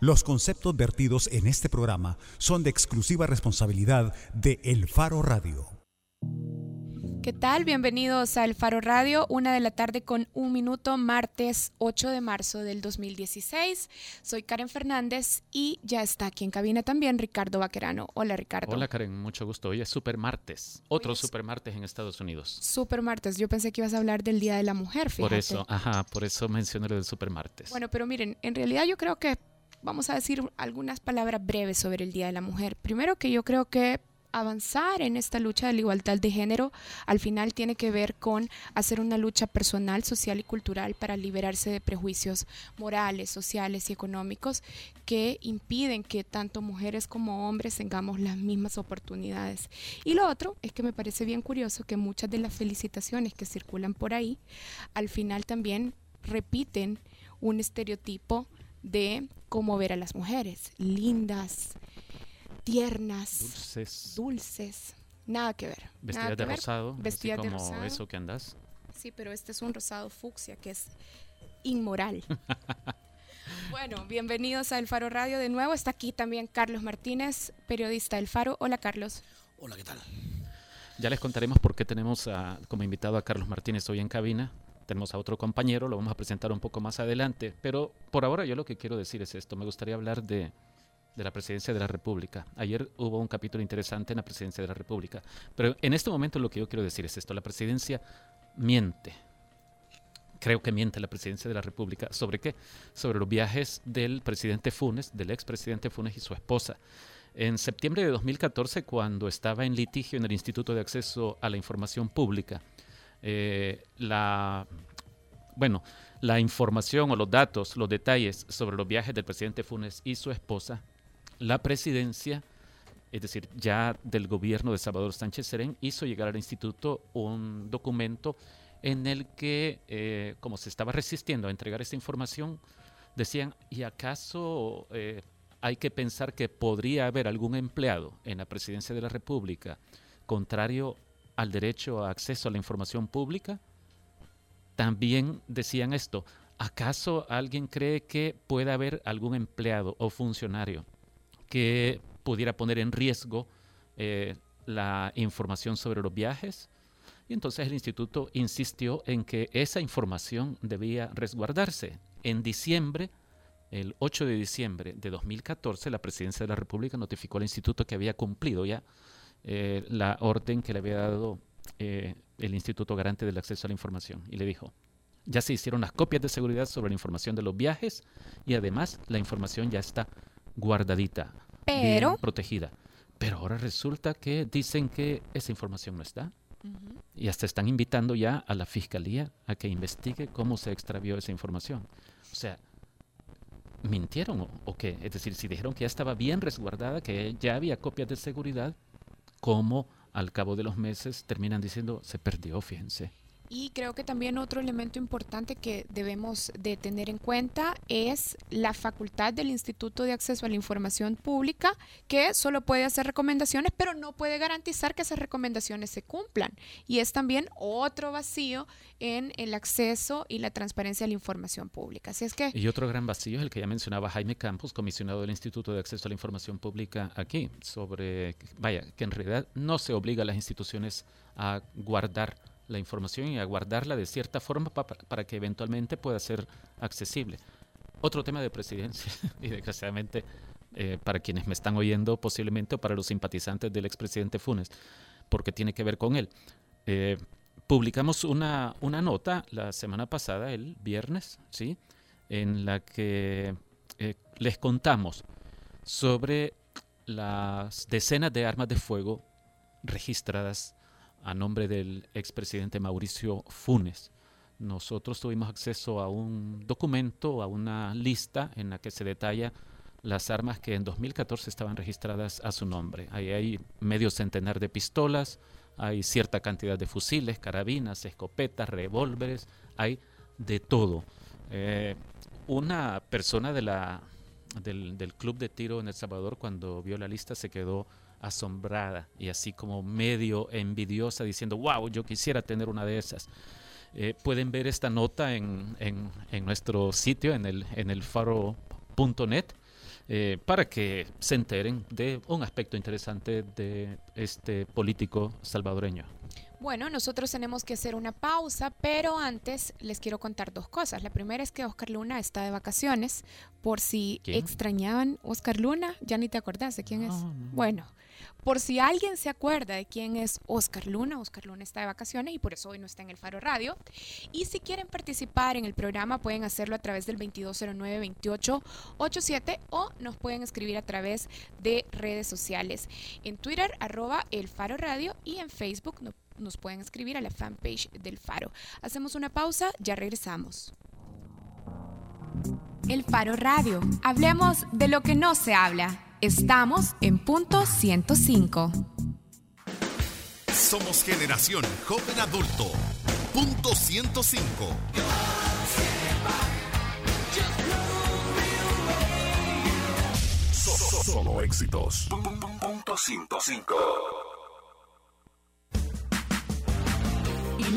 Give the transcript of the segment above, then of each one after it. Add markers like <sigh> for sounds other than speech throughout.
Los conceptos vertidos en este programa son de exclusiva responsabilidad de El Faro Radio. ¿Qué tal? Bienvenidos a El Faro Radio, una de la tarde con un minuto, martes 8 de marzo del 2016. Soy Karen Fernández y ya está aquí en cabina también Ricardo Vaquerano. Hola Ricardo. Hola Karen, mucho gusto. Hoy es Super Martes, otro Super Martes en Estados Unidos. Super Martes, yo pensé que ibas a hablar del Día de la Mujer, fíjate. Por eso, ajá, por eso mencioné lo del Super Martes. Bueno, pero miren, en realidad yo creo que vamos a decir algunas palabras breves sobre el Día de la Mujer. Primero que yo creo que avanzar en esta lucha de la igualdad de género al final tiene que ver con hacer una lucha personal, social y cultural para liberarse de prejuicios morales, sociales y económicos que impiden que tanto mujeres como hombres tengamos las mismas oportunidades. Y lo otro es que me parece bien curioso que muchas de las felicitaciones que circulan por ahí al final también repiten un estereotipo de cómo ver a las mujeres, lindas, tiernas, Dulces. dulces. Nada que ver. Vestidas de ver. rosado, Vestidas así de como rosado. eso que andas. Sí, pero este es un rosado fucsia que es inmoral. <laughs> bueno, bienvenidos a El Faro Radio de nuevo. Está aquí también Carlos Martínez, periodista del Faro. Hola, Carlos. Hola, ¿qué tal? Ya les contaremos por qué tenemos a- como invitado a Carlos Martínez hoy en cabina. Tenemos a otro compañero, lo vamos a presentar un poco más adelante. Pero por ahora yo lo que quiero decir es esto. Me gustaría hablar de, de la presidencia de la República. Ayer hubo un capítulo interesante en la presidencia de la República. Pero en este momento lo que yo quiero decir es esto. La presidencia miente. Creo que miente la presidencia de la República. ¿Sobre qué? Sobre los viajes del presidente Funes, del expresidente Funes y su esposa. En septiembre de 2014, cuando estaba en litigio en el Instituto de Acceso a la Información Pública, eh, la, bueno, la información o los datos, los detalles sobre los viajes del presidente Funes y su esposa, la presidencia, es decir, ya del gobierno de Salvador Sánchez Serén, hizo llegar al instituto un documento en el que, eh, como se estaba resistiendo a entregar esta información, decían, ¿y acaso eh, hay que pensar que podría haber algún empleado en la presidencia de la República contrario al derecho a acceso a la información pública? También decían esto, ¿acaso alguien cree que puede haber algún empleado o funcionario que pudiera poner en riesgo eh, la información sobre los viajes? Y entonces el instituto insistió en que esa información debía resguardarse. En diciembre, el 8 de diciembre de 2014, la presidencia de la República notificó al instituto que había cumplido ya eh, la orden que le había dado eh, el Instituto Garante del Acceso a la Información. Y le dijo, ya se hicieron las copias de seguridad sobre la información de los viajes y además la información ya está guardadita, Pero- bien protegida. Pero ahora resulta que dicen que esa información no está. Y hasta están invitando ya a la fiscalía a que investigue cómo se extravió esa información. O sea, ¿mintieron o, o qué? Es decir, si dijeron que ya estaba bien resguardada, que ya había copias de seguridad, ¿cómo al cabo de los meses terminan diciendo se perdió, fíjense? Y creo que también otro elemento importante que debemos de tener en cuenta es la facultad del Instituto de Acceso a la Información Pública, que solo puede hacer recomendaciones, pero no puede garantizar que esas recomendaciones se cumplan. Y es también otro vacío en el acceso y la transparencia a la información pública. Así es que Y otro gran vacío es el que ya mencionaba Jaime Campos, comisionado del Instituto de Acceso a la Información Pública aquí, sobre, vaya, que en realidad no se obliga a las instituciones a guardar la información y a guardarla de cierta forma pa- para que eventualmente pueda ser accesible. Otro tema de presidencia, <laughs> y desgraciadamente eh, para quienes me están oyendo posiblemente o para los simpatizantes del expresidente Funes, porque tiene que ver con él. Eh, publicamos una, una nota la semana pasada, el viernes, ¿sí? en la que eh, les contamos sobre las decenas de armas de fuego registradas a nombre del expresidente Mauricio Funes. Nosotros tuvimos acceso a un documento, a una lista en la que se detalla las armas que en 2014 estaban registradas a su nombre. Ahí hay medio centenar de pistolas, hay cierta cantidad de fusiles, carabinas, escopetas, revólveres, hay de todo. Eh, una persona de la, del, del club de tiro en El Salvador cuando vio la lista se quedó asombrada y así como medio envidiosa diciendo, wow, yo quisiera tener una de esas. Eh, pueden ver esta nota en, en, en nuestro sitio, en el, en el faro.net. eh, para que se enteren de un aspecto interesante de este político salvadoreño. Bueno, nosotros tenemos que hacer una pausa, pero antes les quiero contar dos cosas. La primera es que Oscar Luna está de vacaciones, por si extrañaban Oscar Luna, ya ni te acordás de quién es. Bueno, por si alguien se acuerda de quién es Oscar Luna, Oscar Luna está de vacaciones y por eso hoy no está en el Faro Radio. Y si quieren participar en el programa pueden hacerlo a través del 2209-2887 o nos pueden escribir a través de redes sociales. En Twitter, arroba el Faro Radio y en Facebook nos pueden escribir a la fanpage del Faro. Hacemos una pausa, ya regresamos. El Faro Radio. Hablemos de lo que no se habla. Estamos en punto 105. Somos generación joven adulto. Punto 105. Solo éxitos. Punto 105.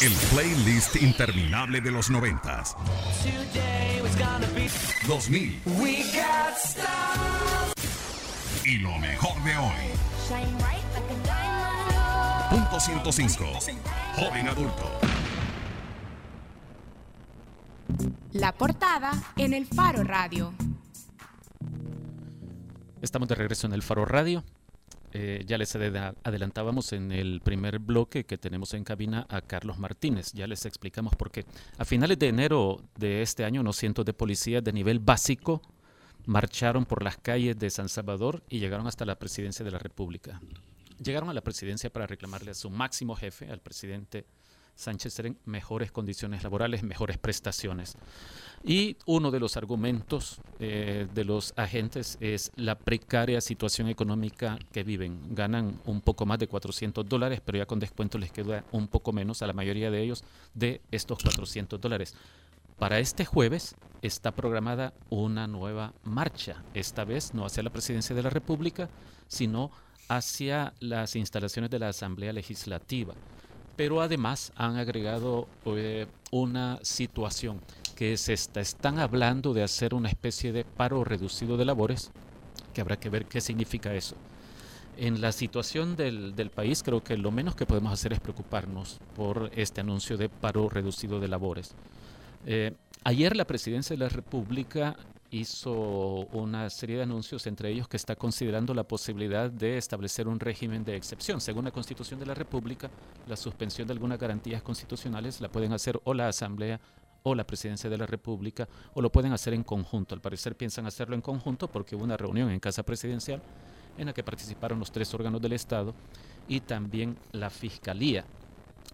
el playlist interminable de los noventas. 2000. Y lo mejor de hoy. Punto 105. Joven adulto. La portada en el Faro Radio. Estamos de regreso en el Faro Radio. Eh, ya les adelantábamos en el primer bloque que tenemos en cabina a Carlos Martínez. Ya les explicamos por qué. A finales de enero de este año, unos cientos de policías de nivel básico marcharon por las calles de San Salvador y llegaron hasta la presidencia de la República. Llegaron a la presidencia para reclamarle a su máximo jefe, al presidente Sánchez mejores condiciones laborales, mejores prestaciones. Y uno de los argumentos eh, de los agentes es la precaria situación económica que viven. Ganan un poco más de 400 dólares, pero ya con descuento les queda un poco menos a la mayoría de ellos de estos 400 dólares. Para este jueves está programada una nueva marcha, esta vez no hacia la presidencia de la República, sino hacia las instalaciones de la Asamblea Legislativa. Pero además han agregado eh, una situación que se está, están hablando de hacer una especie de paro reducido de labores, que habrá que ver qué significa eso. En la situación del, del, país, creo que lo menos que podemos hacer es preocuparnos por este anuncio de paro reducido de labores. Eh, ayer la presidencia de la República hizo una serie de anuncios, entre ellos que está considerando la posibilidad de establecer un régimen de excepción. Según la Constitución de la República, la suspensión de algunas garantías constitucionales la pueden hacer o la Asamblea o la presidencia de la República, o lo pueden hacer en conjunto. Al parecer piensan hacerlo en conjunto porque hubo una reunión en Casa Presidencial en la que participaron los tres órganos del Estado y también la Fiscalía.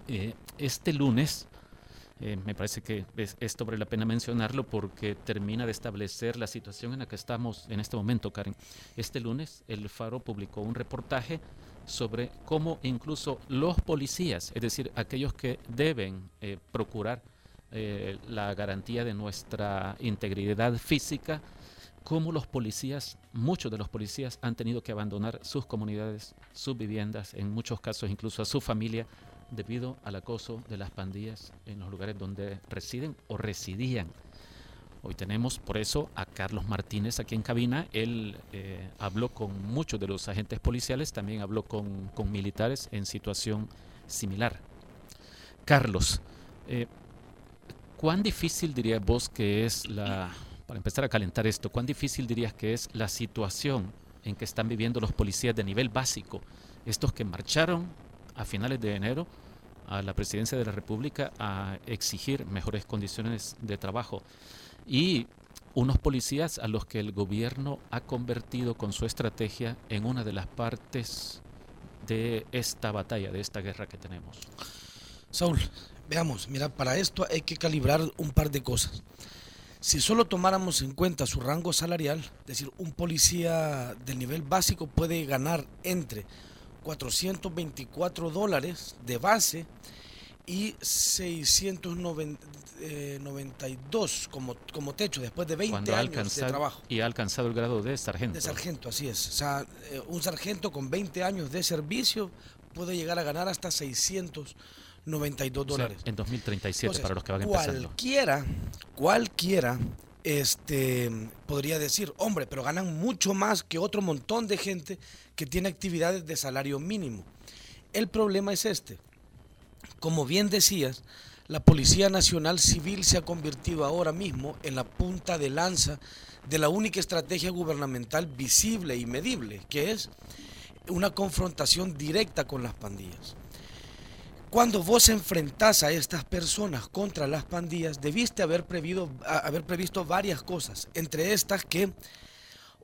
Eh, este lunes, eh, me parece que es, sobre la pena mencionarlo porque termina de establecer la situación en la que estamos en este momento, Karen. Este lunes el Faro publicó un reportaje sobre cómo incluso los policías, es decir, aquellos que deben eh, procurar eh, la garantía de nuestra integridad física, como los policías, muchos de los policías han tenido que abandonar sus comunidades, sus viviendas, en muchos casos incluso a su familia, debido al acoso de las pandillas en los lugares donde residen o residían. Hoy tenemos por eso a Carlos Martínez aquí en cabina. Él eh, habló con muchos de los agentes policiales, también habló con, con militares en situación similar. Carlos, eh, ¿Cuán difícil dirías vos que es la, para empezar a calentar esto, cuán difícil dirías que es la situación en que están viviendo los policías de nivel básico, estos que marcharon a finales de enero a la presidencia de la República a exigir mejores condiciones de trabajo y unos policías a los que el gobierno ha convertido con su estrategia en una de las partes de esta batalla, de esta guerra que tenemos. Saúl, Veamos, mira, para esto hay que calibrar un par de cosas. Si solo tomáramos en cuenta su rango salarial, es decir, un policía del nivel básico puede ganar entre 424 dólares de base y 692 como, como techo después de 20 años de trabajo. Y ha alcanzado el grado de sargento. De sargento, así es. O sea, eh, un sargento con 20 años de servicio puede llegar a ganar hasta 692 dólares. en 2037 para los que van empezando. Cualquiera, cualquiera este, podría decir, hombre, pero ganan mucho más que otro montón de gente que tiene actividades de salario mínimo. El problema es este. Como bien decías, la Policía Nacional Civil se ha convertido ahora mismo en la punta de lanza de la única estrategia gubernamental visible y medible, que es una confrontación directa con las pandillas. Cuando vos enfrentás a estas personas contra las pandillas, debiste haber, haber previsto varias cosas, entre estas que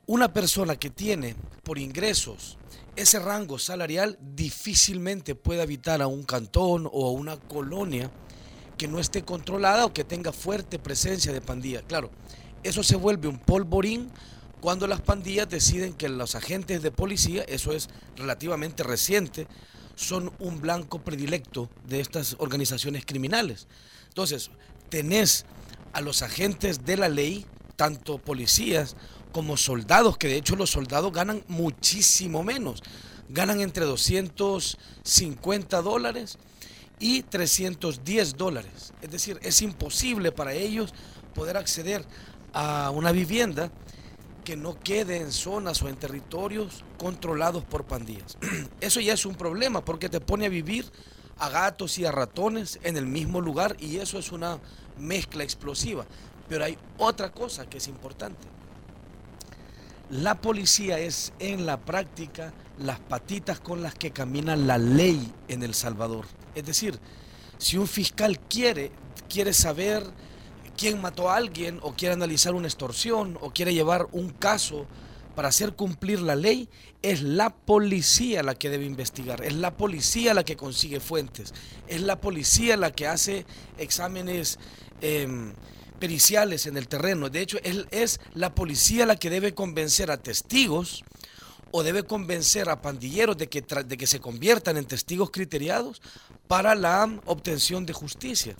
una persona que tiene por ingresos ese rango salarial difícilmente puede habitar a un cantón o a una colonia que no esté controlada o que tenga fuerte presencia de pandillas. Claro, eso se vuelve un polvorín cuando las pandillas deciden que los agentes de policía, eso es relativamente reciente, son un blanco predilecto de estas organizaciones criminales. Entonces, tenés a los agentes de la ley, tanto policías como soldados, que de hecho los soldados ganan muchísimo menos, ganan entre 250 dólares y 310 dólares. Es decir, es imposible para ellos poder acceder a una vivienda que no quede en zonas o en territorios controlados por pandillas. <clears throat> Eso ya es un problema porque te pone a vivir a gatos y a ratones en el mismo lugar y eso es una mezcla explosiva. Pero hay otra cosa que es importante. La policía es en la práctica las patitas con las que camina la ley en El Salvador. Es decir, si un fiscal quiere, quiere saber quién mató a alguien o quiere analizar una extorsión o quiere llevar un caso para hacer cumplir la ley, es la policía la que debe investigar, es la policía la que consigue fuentes, es la policía la que hace exámenes em, periciales en el terreno. De hecho, es, es la policía la que debe convencer a testigos o debe convencer a pandilleros de que, de que se conviertan en testigos criteriados para la obtención de justicia.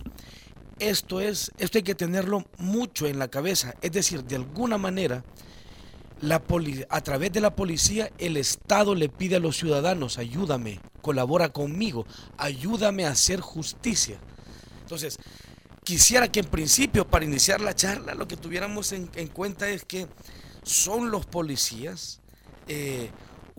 Esto, es, esto hay que tenerlo mucho en la cabeza. Es decir, de alguna manera, la a través de la policía, el Estado le pide a los ciudadanos, ayúdame, colabora conmigo, ayúdame a hacer justicia. Entonces, quisiera que en principio, para iniciar la charla, lo que tuviéramos en, cuenta es que son los policías eh,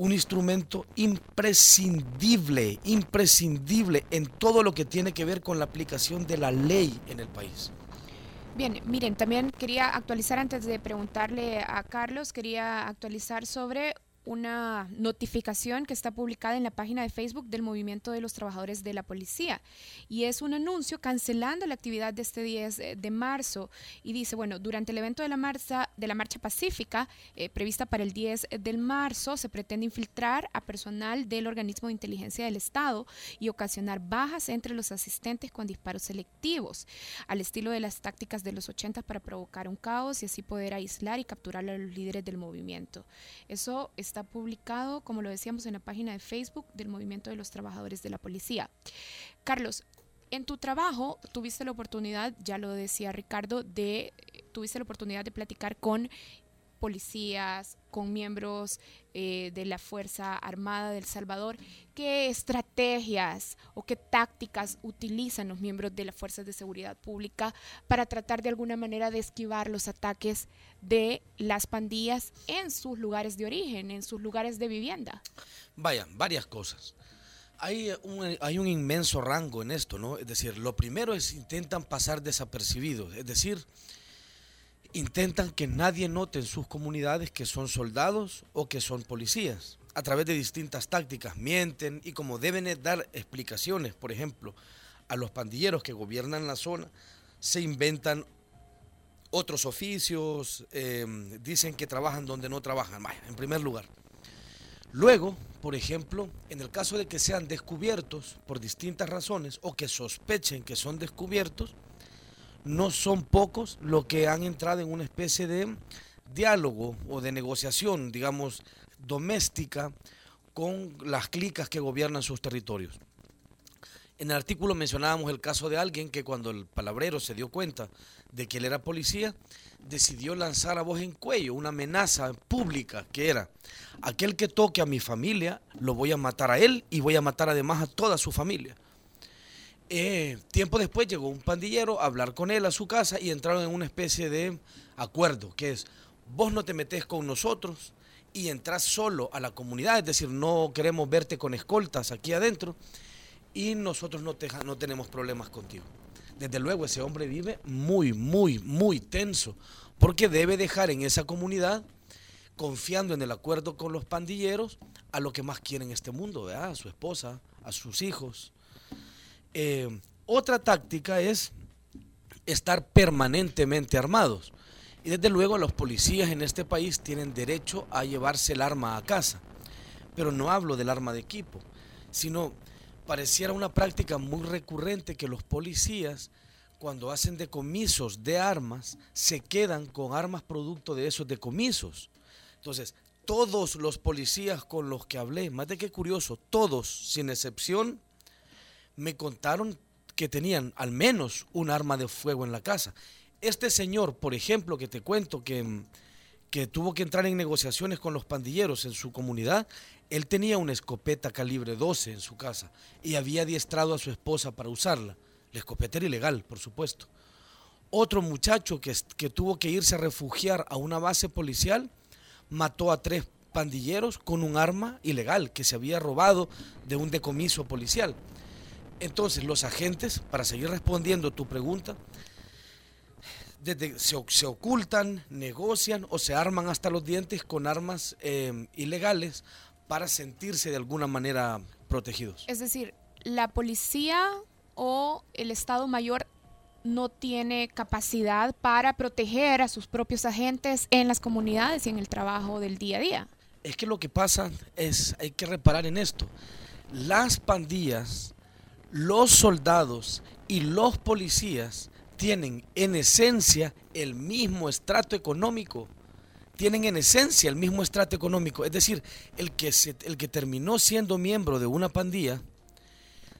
un instrumento imprescindible, imprescindible en todo lo que tiene que ver con la aplicación de la ley en el país. Bien, miren, también quería actualizar antes de preguntarle a Carlos, quería actualizar sobre una notificación que está publicada en la página de Facebook del Movimiento de los Trabajadores de la Policía. Y es un anuncio cancelando la actividad de este 10 eh, de marzo. Y dice, bueno, durante el evento de la marcha, de la marcha pacífica eh, prevista para el 10 de marzo, se pretende infiltrar a personal del organismo de inteligencia del Estado y ocasionar bajas entre los asistentes con disparos selectivos, al estilo de las tácticas de los 80 para provocar un caos y así poder aislar y capturar a los líderes del movimiento. Eso es está publicado, como lo decíamos, en la página de Facebook del Movimiento de los Trabajadores de la Policía. Carlos, en tu trabajo tuviste la oportunidad, ya lo decía Ricardo, de tuviste la oportunidad de platicar con policías, con miembros eh, de la Fuerza Armada del Salvador, qué estrategias o qué tácticas utilizan los miembros de las Fuerzas de Seguridad Pública para tratar de alguna manera de esquivar los ataques de las pandillas en sus lugares de origen, en sus lugares de vivienda. Vaya, varias cosas. Hay un, hay un inmenso rango en esto, ¿no? Es decir, lo primero es intentan pasar desapercibidos, es decir, intentan que nadie note en sus comunidades que son soldados o que son policías. A través de distintas tácticas, mienten y como deben dar explicaciones, por ejemplo, a los pandilleros que gobiernan la zona, se inventan otros oficios, em, dicen que trabajan donde no trabajan, en primer lugar. Luego, por ejemplo, en el caso de que sean descubiertos por distintas razones o que sospechen que son descubiertos, no son pocos los que han entrado en una especie de diálogo o de negociación, digamos, doméstica con las clicas que gobiernan sus territorios. En el artículo mencionábamos el caso de alguien que cuando el palabrero se dio cuenta de que él era policía, decidió lanzar a voz en cuello una amenaza pública que era, aquel que toque a mi familia, lo voy a matar a él y voy a matar además a toda su familia. Eh, tiempo después llegó un pandillero a hablar con él a su casa y entraron en una especie de acuerdo, que es, vos no te metes con nosotros y entras solo a la comunidad, es decir, no queremos verte con escoltas aquí adentro y nosotros no, no tenemos problemas contigo. Desde luego ese hombre vive muy, muy, muy tenso, porque debe dejar en esa comunidad, confiando en el acuerdo con los pandilleros, a lo que más quiere en este mundo, a su esposa, a sus hijos. Eh, otra táctica es estar permanentemente armados. Y desde luego los policías en este país tienen derecho a llevarse el arma a casa. Pero no hablo del arma de equipo, sino pareciera una práctica muy recurrente que los policías, cuando hacen decomisos de armas, se quedan con armas producto de esos decomisos. Entonces, todos los policías con los que hablé, más de qué curioso, todos, sin excepción, me contaron que tenían al menos un arma de fuego en la casa. Este señor, por ejemplo, que te cuento que, que tuvo que entrar en negociaciones con los pandilleros en su comunidad, él tenía una escopeta calibre 12 en su casa y había adiestrado a su esposa para usarla. La escopeta era ilegal, por supuesto. Otro muchacho que, que tuvo que irse a refugiar a una base policial mató a tres pandilleros con un arma ilegal que se había robado de un decomiso policial. Entonces los agentes, para seguir respondiendo tu pregunta, desde, se, ocultan, negocian o se arman hasta los dientes con armas eh, ilegales para sentirse de alguna manera protegidos. Es decir, la policía o el Estado Mayor no tiene capacidad para proteger a sus propios agentes en las comunidades y en el trabajo del día a día. Es que lo que pasa es, hay que reparar en esto, las pandillas, los soldados y los policías tienen en esencia el mismo estrato económico tienen en esencia el mismo estrato económico. Es decir, el que, el que terminó siendo miembro de una pandilla,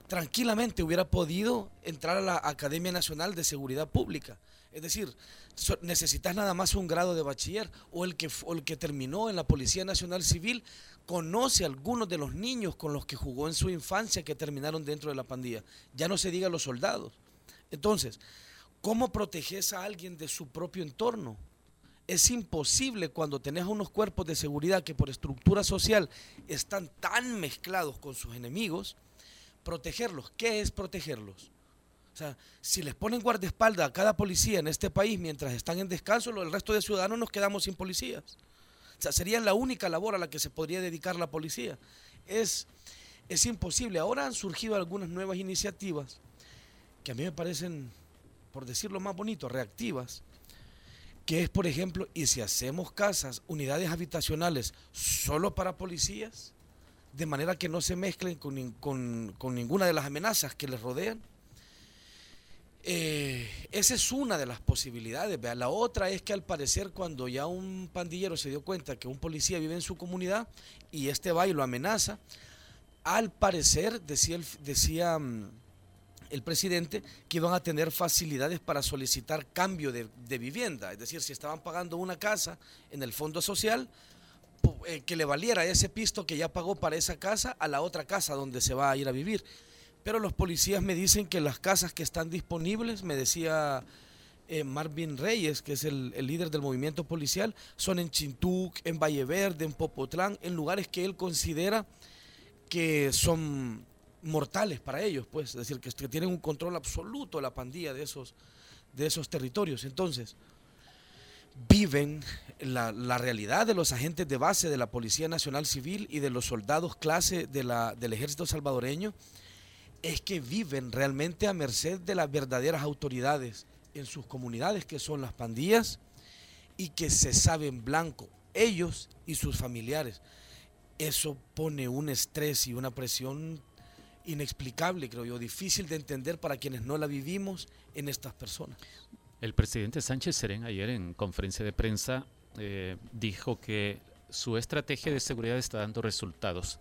tranquilamente hubiera podido entrar a la Academia Nacional de Seguridad Pública. Es decir, necesitas nada más un grado de bachiller o el que, el que terminó en la Policía Nacional Civil conoce a algunos de los niños con los que jugó en su infancia que terminaron dentro de la pandilla. Ya no se diga los soldados. Entonces, ¿cómo proteges a alguien de su propio entorno? es imposible cuando tenés unos cuerpos de seguridad que por estructura social están tan mezclados con sus enemigos, protegerlos. ¿Qué es protegerlos? O sea, si les ponen guardaespaldas a cada policía en este país mientras están en descanso, el resto de ciudadanos nos quedamos sin policías. Sería la única labor a la que se podría dedicar la policía. Es, es imposible. Ahora han surgido algunas nuevas iniciativas que a mí me parecen, por decirlo más bonito, reactivas que es, por ejemplo, y si hacemos casas, unidades habitacionales solo para policías, de manera que no se mezclen con, ninguna de las amenazas que les rodean. Eh, esa es una de las posibilidades. La otra es que al parecer cuando ya un pandillero se dio cuenta que un policía vive en su comunidad y este va y lo amenaza, al parecer, decía, decía mm, el presidente que iban a tener facilidades para solicitar cambio de, vivienda. Es decir, si estaban pagando una casa en el fondo social, eh, que le valiera ese pisto que ya pagó para esa casa a la otra casa donde se va a ir a vivir. Pero los policías me dicen que las casas que están disponibles, me decía eh, Marvin Reyes, que es el, líder del movimiento policial, son en Chintuc, en Valle Verde, en Popotlán, en lugares que él considera que son mortales para ellos, pues, es decir, que, tienen un control absoluto de la pandilla de esos, de esos territorios. Entonces, viven la, realidad de los agentes de base de la Policía Nacional Civil y de los soldados clase de del ejército salvadoreño, es que viven realmente a merced de las verdaderas autoridades en sus comunidades, que son las pandillas, y que se saben blanco, ellos y sus familiares. Eso pone un estrés y una presión inexplicable, creo yo, difícil de entender para quienes no la vivimos en estas personas. El presidente Sánchez Serén ayer en conferencia de prensa eh, dijo que su estrategia de seguridad está dando resultados.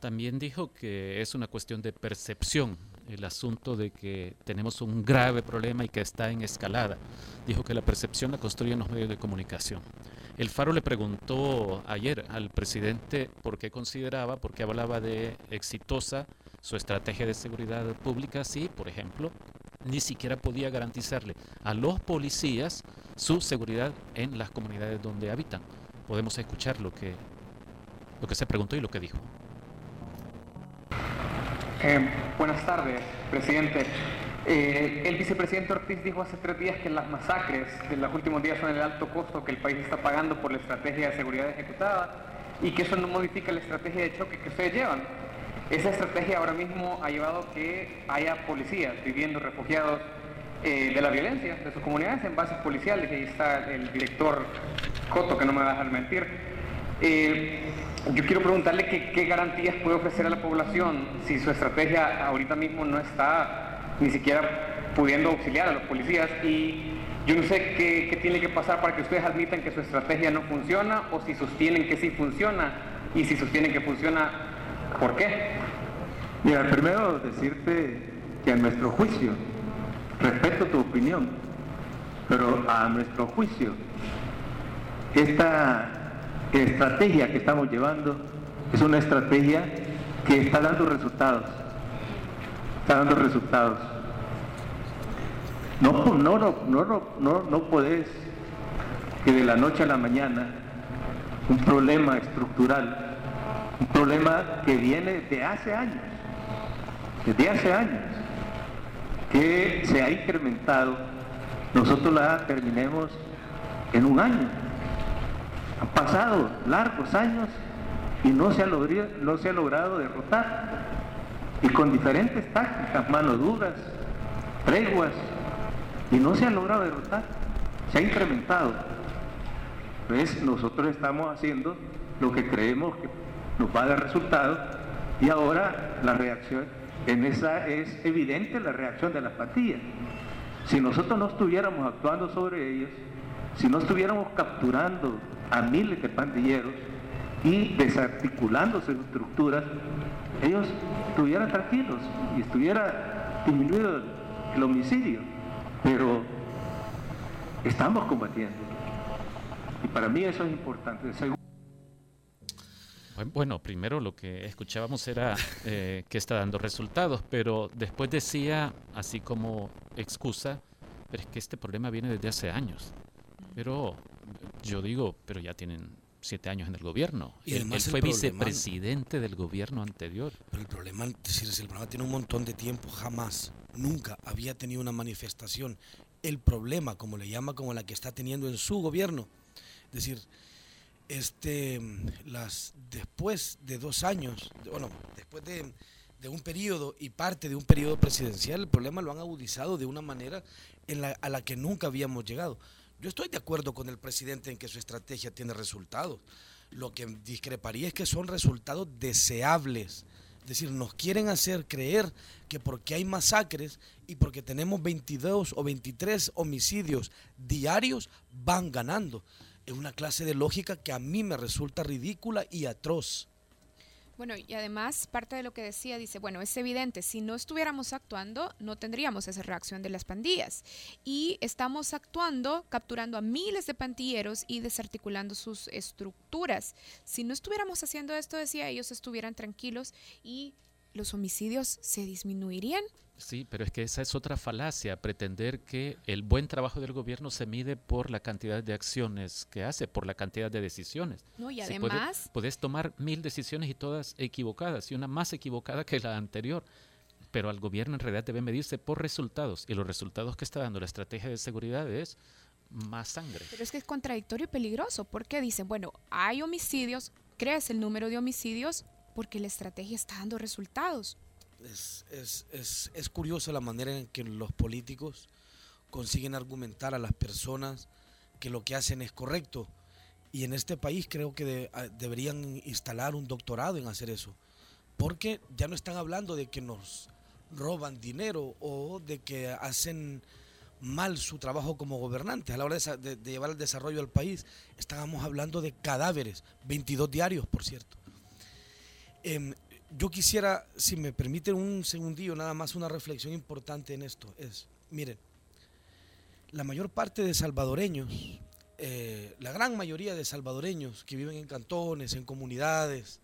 También dijo que es una cuestión de percepción el asunto de que tenemos un grave problema y que está en escalada. Dijo que la percepción la construyen los medios de comunicación. El Faro le preguntó ayer al presidente por qué consideraba, por qué hablaba de exitosa su estrategia de seguridad pública si, por ejemplo, ni siquiera podía garantizarle a los policías su seguridad en las comunidades donde habitan. Podemos escuchar lo que, lo que se preguntó y lo que dijo. Eh, buenas tardes, presidente. Eh, el vicepresidente Ortiz dijo hace tres días que las masacres de los últimos días son el alto costo que el país está pagando por la estrategia de seguridad ejecutada y que eso no modifica la estrategia de choque que ustedes llevan. Esa estrategia ahora mismo ha llevado que haya policías viviendo refugiados eh, de la violencia de sus comunidades en bases policiales. Ahí está el director Coto, que no me va a dejar mentir. Eh, yo quiero preguntarle qué garantías puede ofrecer a la población si su estrategia ahorita mismo no está ni siquiera pudiendo auxiliar a los policías y yo no sé qué, qué, tiene que pasar para que ustedes admitan que su estrategia no funciona o si sostienen que sí funciona y si sostienen que funciona, ¿Por qué? Mira, primero decirte que a nuestro juicio, respeto tu opinión, pero a nuestro juicio, esta estrategia que estamos llevando es una estrategia que está dando resultados. Está dando resultados. No, no, no, no, no, no podés que de la noche a la mañana un problema estructural un problema que viene de hace años, desde hace años, que se ha incrementado. Nosotros la terminemos en un año. Han pasado largos años y no se ha, logrado, no se ha logrado derrotar. Y con diferentes tácticas, manos duras, treguas, y no se ha logrado derrotar. Se ha incrementado. Pues nosotros estamos haciendo lo que creemos que nos va a dar resultados y ahora la reacción, en esa es evidente la reacción de las pandillas. Si nosotros no estuviéramos actuando sobre ellos, si no estuviéramos capturando a miles de pandilleros y desarticulando sus estructuras, ellos estuvieran tranquilos y estuviera disminuido el homicidio. Pero estamos combatiendo. Y para mí eso es importante. Bueno, primero lo que escuchábamos era eh, que está dando resultados, pero después decía, así como excusa, pero es que este problema viene desde hace años. Pero yo digo, pero ya tienen siete años en el gobierno. Y él, fue vicepresidente del gobierno anterior. Pero el problema, decir, el problema tiene un montón de tiempo, jamás, nunca había tenido una manifestación. El problema, como le llama, como la que está teniendo en su gobierno. Es decir, este, las, después de dos años, bueno, después de, un periodo y parte de un periodo presidencial, el problema lo han agudizado de una manera en la, a la que nunca habíamos llegado. Yo estoy de acuerdo con el presidente en que su estrategia tiene resultados. Lo que discreparía es que son resultados deseables. Es decir, nos quieren hacer creer que porque hay masacres y porque tenemos 22 o 23 homicidios diarios, van ganando es una clase de lógica que a mí me resulta ridícula y atroz. Bueno, y además, parte de lo que decía, dice, bueno, es evidente, si no estuviéramos actuando, no tendríamos esa reacción de las pandillas. Y estamos actuando, capturando a miles de pandilleros y desarticulando sus estructuras. Si no estuviéramos haciendo esto, decía, ellos estuvieran tranquilos y los homicidios se disminuirían. Sí, pero es que esa es otra falacia, pretender que el buen trabajo del gobierno se mide por la cantidad de acciones que hace, por la cantidad de decisiones. No, y además... puedes tomar mil decisiones y todas equivocadas, y una más equivocada que la anterior, pero al gobierno en realidad debe medirse por resultados, y los resultados que está dando la estrategia de seguridad es más sangre. Pero es que es contradictorio y peligroso, porque dicen, bueno, hay homicidios, crece el número de homicidios, porque la estrategia está dando resultados. Es, es, curiosa la manera en que los políticos consiguen argumentar a las personas que lo que hacen es correcto. Y en este país creo que deberían instalar un doctorado en hacer eso. Porque ya no están hablando de que nos roban dinero o de que hacen mal su trabajo como gobernantes a la hora de, llevar el desarrollo al país. Estábamos hablando de cadáveres, 22 diarios, por cierto. Em, yo quisiera, si me permiten un segundillo, nada más una reflexión importante en esto. Es, miren, la mayor parte de salvadoreños, eh, la gran mayoría de salvadoreños que viven en cantones, en comunidades,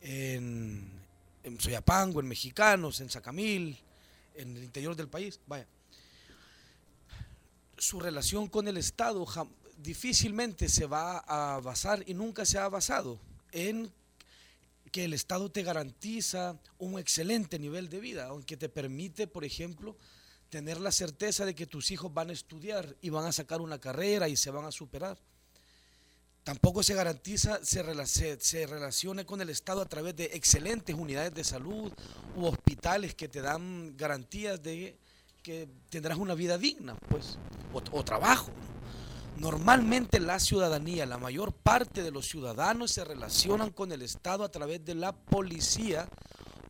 en, en Soyapango, en mexicanos, en Sacamil, en el interior del país, vaya, su relación con el Estado difícilmente se va a basar y nunca se ha basado en que el Estado te garantiza un excelente nivel de vida, aunque te permite, por ejemplo, tener la certeza de que tus hijos van a estudiar y van a sacar una carrera y se van a superar. Tampoco se garantiza, se, se, relacione con el Estado a través de excelentes unidades de salud u hospitales que te dan garantías de que tendrás una vida digna, pues, o, trabajo. Normalmente la ciudadanía, la mayor parte de los ciudadanos se relacionan con el Estado a través de la policía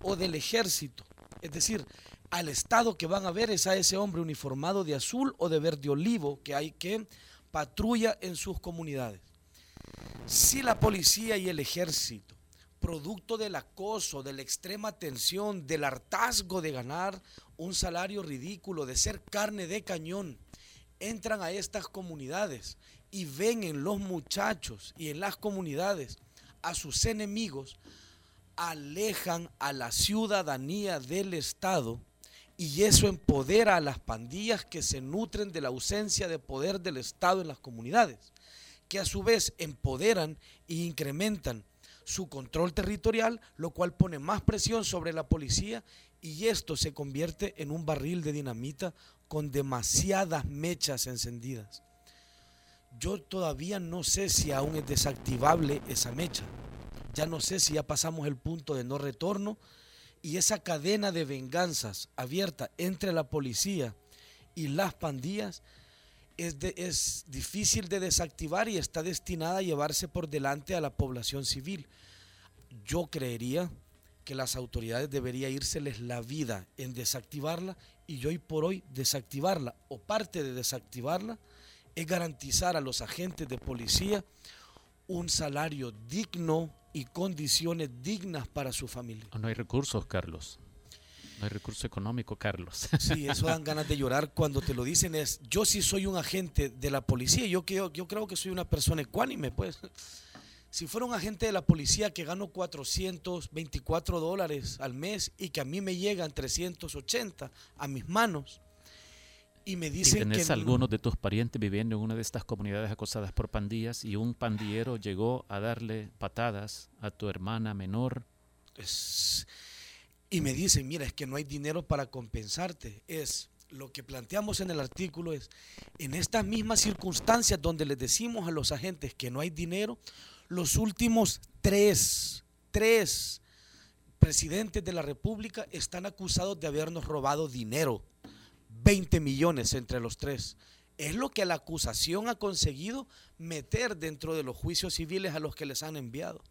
o del ejército. Es decir, al Estado que van a ver es a ese hombre uniformado de azul o de verde olivo que hay que patrulla en sus comunidades. Si la policía y el ejército producto del acoso, de la extrema tensión, del hartazgo de ganar un salario ridículo, de ser carne de cañón, entran a estas comunidades y ven en los muchachos y en las comunidades a sus enemigos, alejan a la ciudadanía del Estado y eso empodera a las pandillas que se nutren de la ausencia de poder del Estado en las comunidades, que a su vez empoderan e incrementan su control territorial, lo cual pone más presión sobre la policía y esto se convierte en un barril de dinamita con demasiadas mechas encendidas. Yo todavía no sé si aún es desactivable esa mecha. Ya no sé si ya pasamos el punto de no retorno y esa cadena de venganzas abierta entre la policía y las pandillas es, difícil de desactivar y está destinada a llevarse por delante a la población civil. Yo creería que las autoridades debería írseles la vida en desactivarla y hoy por hoy desactivarla o parte de desactivarla es garantizar a los agentes de policía un salario digno y condiciones dignas para su familia. No hay recursos, Carlos. No hay recurso económico, Carlos. Sí, <laughs> eso dan ganas de llorar cuando te lo dicen. Es, yo sí soy un agente de la policía, yo, yo, yo creo que soy una persona ecuánime, pues. Si fuera un agente de la policía que gano 424 dólares al mes y que a mí me llegan 380 a mis manos, y me dicen ¿Y tenés algunos de tus parientes viviendo en una de estas comunidades acosadas por pandillas y un pandillero llegó a darle patadas a tu hermana menor. Es, y me dicen, mira, es que no hay dinero para compensarte. Es lo que planteamos en el artículo es, en estas mismas circunstancias donde les decimos a los agentes que no hay dinero, los últimos tres, tres presidentes de la República están acusados de habernos robado dinero, 20 millones entre los tres. Es lo que la acusación ha conseguido meter dentro de los juicios civiles a los que les han enviado.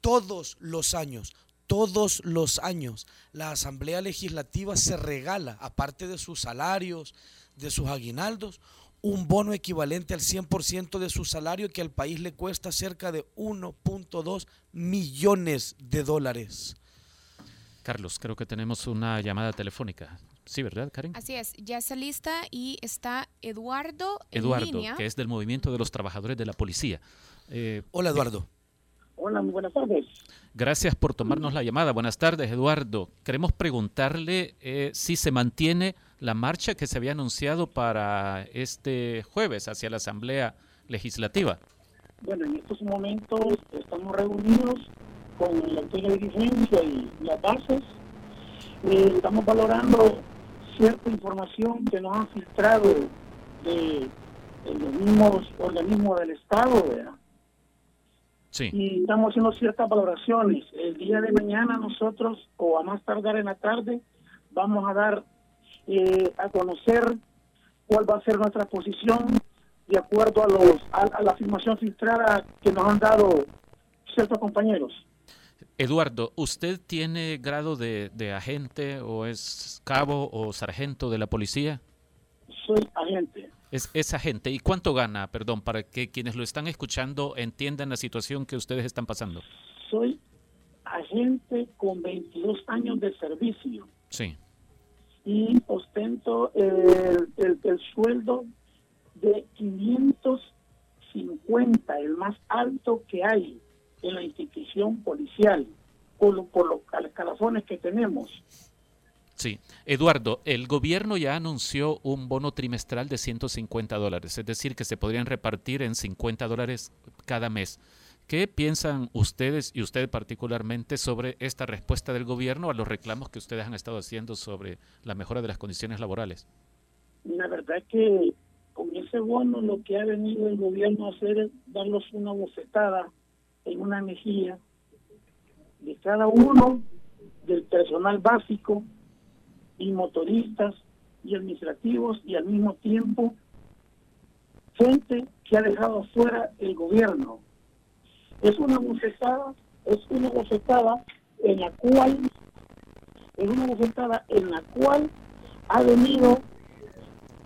Todos los años, todos los años la Asamblea Legislativa se regala, aparte de sus salarios, de sus aguinaldos, un bono equivalente al 100% de su salario que al país le cuesta cerca de 1.2 millones de dólares. Carlos, creo que tenemos una llamada telefónica. Sí, ¿verdad, Karen? Así es, ya está lista y está Eduardo. Eduardo, que es del movimiento de los trabajadores de la policía. Eh, Hola, Eduardo. Hola, muy buenas tardes. Gracias por tomarnos la llamada. Buenas tardes, Eduardo. Queremos preguntarle eh, si se mantiene la marcha que se había anunciado para este jueves hacia la Asamblea Legislativa. Bueno, en estos momentos estamos reunidos con la de dirigencia y las bases. Eh, estamos valorando cierta información que nos han filtrado de, los mismos organismos del Estado, ¿verdad? Y estamos haciendo ciertas valoraciones. El día de mañana nosotros, o a más tardar en la tarde, vamos a dar eh, a conocer cuál va a ser nuestra posición de acuerdo a, los, a, la afirmación filtrada que nos han dado ciertos compañeros. Eduardo, ¿usted tiene grado de, de, agente o es cabo o sargento de la policía? Soy agente. Es, es agente. ¿Y cuánto gana? Perdón, para que quienes lo están escuchando entiendan la situación que ustedes están pasando. Soy agente con 22 años de servicio. Sí. Y ostento el, el, el sueldo de 550, el más alto que hay en la institución policial, por, por los escalafones que tenemos. Sí. Eduardo, el gobierno ya anunció un bono trimestral de 150 dólares, es decir, que se podrían repartir en 50 dólares cada mes. ¿Qué piensan ustedes y usted particularmente sobre esta respuesta del gobierno a los reclamos que ustedes han estado haciendo sobre la mejora de las condiciones laborales? La verdad que con ese bono lo que ha venido el gobierno a hacer es darnos una bofetada en una mejilla de cada uno del personal básico y motoristas y administrativos y al mismo tiempo gente que ha dejado fuera el gobierno. Es una bofetada, es una bofetada en la cual, es una bofetada en la cual ha venido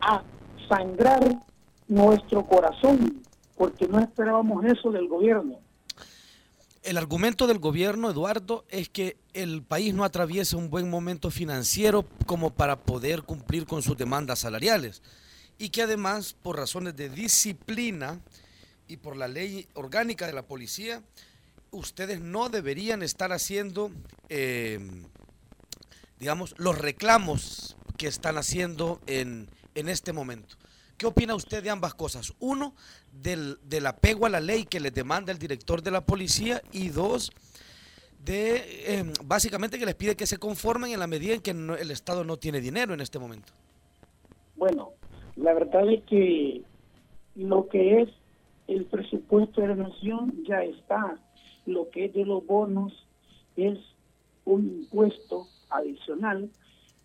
a sangrar nuestro corazón, porque no esperábamos eso del gobierno. El argumento del gobierno, Eduardo, es que el país no atraviesa un buen momento financiero como para poder cumplir con sus demandas salariales y que además, por razones de disciplina y por la ley orgánica de la policía, ustedes no deberían estar haciendo, eh, digamos, los reclamos que están haciendo en, en este momento. ¿Qué opina usted de ambas cosas? Uno, del, del apego a la ley que les demanda el director de la policía y dos, de eh, básicamente que les pide que se conformen en la medida en que el Estado no tiene dinero en este momento. Bueno, la verdad es que lo que es el presupuesto de la nación ya está. Lo que es de los bonos es un impuesto adicional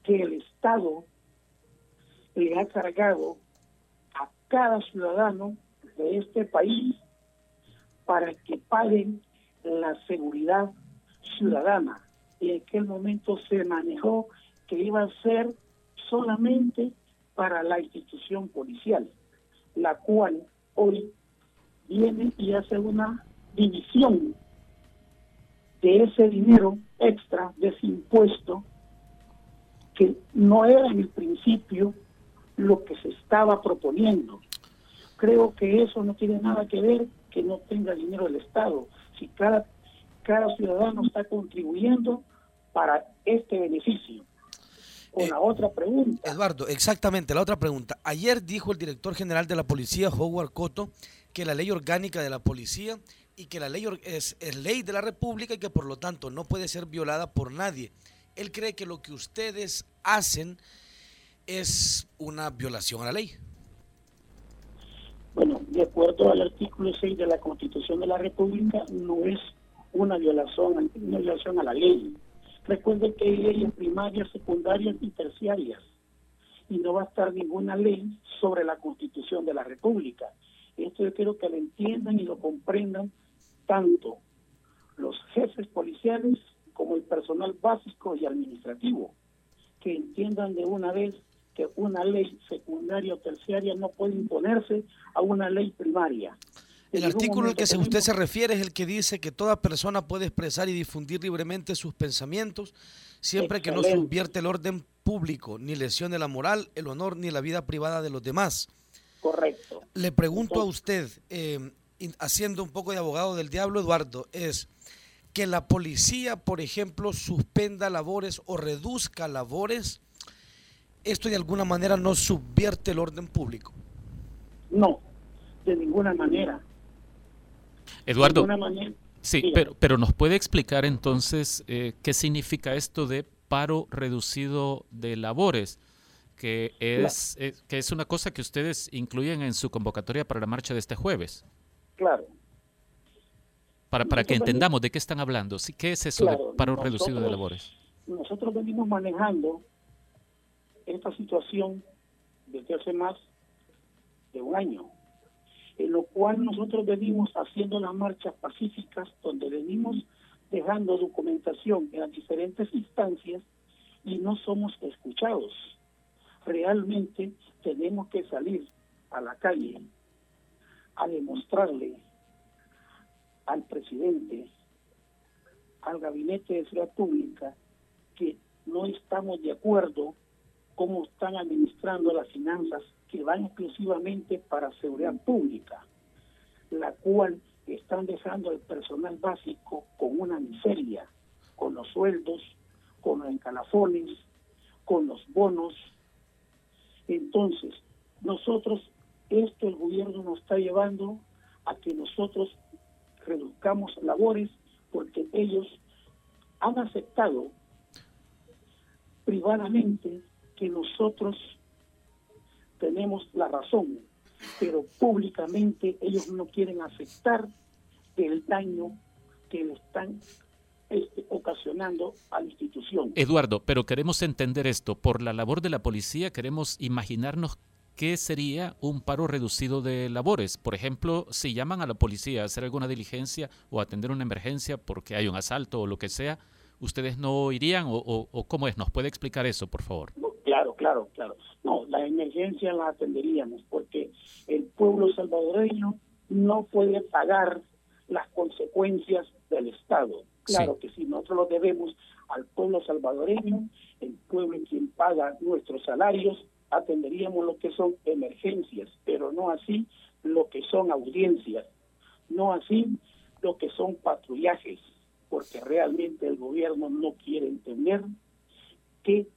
que el Estado le ha cargado a cada ciudadano de este país para que paguen la seguridad ciudadana. Y en aquel momento se manejó que iba a ser solamente para la institución policial, la cual hoy viene y hace una división de ese dinero extra, de ese impuesto, que no era en el principio lo que se estaba proponiendo. Creo que eso no tiene nada que ver que no tenga dinero el Estado. Si cada, cada ciudadano está contribuyendo para este beneficio. Con la otra pregunta. Eduardo, exactamente, la otra pregunta. Ayer dijo el director general de la policía, Howard Cotto, que la ley orgánica de la policía y que la ley es, es ley de la República y que por lo tanto no puede ser violada por nadie. Él cree que lo que ustedes hacen es una violación a la ley. Bueno, de acuerdo al artículo 6 de la Constitución de la República, no es una violación, una violación a la ley. Recuerden que hay leyes primarias, secundarias y terciarias. Y no va a estar ninguna ley sobre la Constitución de la República. Esto yo quiero que lo entiendan y lo comprendan tanto los jefes policiales como el personal básico y administrativo. Que entiendan de una vez que una ley secundaria o terciaria no puede imponerse a una ley primaria. El artículo al que se- usted se refiere es el que dice que toda persona puede expresar y difundir libremente sus pensamientos siempre que no subvierte el orden público, ni lesione la moral, el honor ni la vida privada de los demás. Correcto. Le pregunto a usted, eh, haciendo un poco de abogado del diablo, Eduardo, es que la policía, por ejemplo, suspenda labores o reduzca labores, esto de alguna manera no subvierte el orden público. No, de ninguna manera. Eduardo, sí, Dígame. pero, pero nos puede explicar entonces eh, qué significa esto de paro reducido de labores, que es, eh, que es una cosa que ustedes incluyen en su convocatoria para la marcha de este jueves. Claro. Para, para que entendamos de qué están hablando. Sí, ¿Qué es eso Claro, de paro reducido de labores? Nosotros venimos manejando esta situación desde hace más de un año, en lo cual nosotros venimos haciendo las marchas pacíficas, donde venimos dejando documentación en las diferentes instancias y no somos escuchados. realmente tenemos que salir a la calle a demostrarle al presidente, al gabinete de seguridad pública, que no estamos de acuerdo cómo están administrando las finanzas que van exclusivamente para seguridad pública, la cual están dejando al personal básico con una miseria, con los sueldos, con los encalafones, con los bonos. Entonces, nosotros, esto el gobierno nos está llevando a que nosotros reduzcamos labores porque ellos han aceptado privadamente que nosotros tenemos la razón, pero públicamente ellos no quieren aceptar el daño que le están este, ocasionando a la institución. Eduardo, pero queremos entender esto. Por la labor de la policía queremos imaginarnos qué sería un paro reducido de labores. Por ejemplo, si llaman a la policía a hacer alguna diligencia o atender una emergencia porque hay un asalto o lo que sea, ¿ustedes no irían o, o cómo es? ¿Nos puede explicar eso, por favor? Claro, claro. No, la emergencia la atenderíamos porque el pueblo salvadoreño no puede pagar las consecuencias del Estado. Claro que sí, nosotros lo debemos al pueblo salvadoreño, el pueblo quien paga nuestros salarios, atenderíamos lo que son emergencias, pero no así lo que son audiencias, no así lo que son patrullajes, porque realmente el gobierno no quiere entender que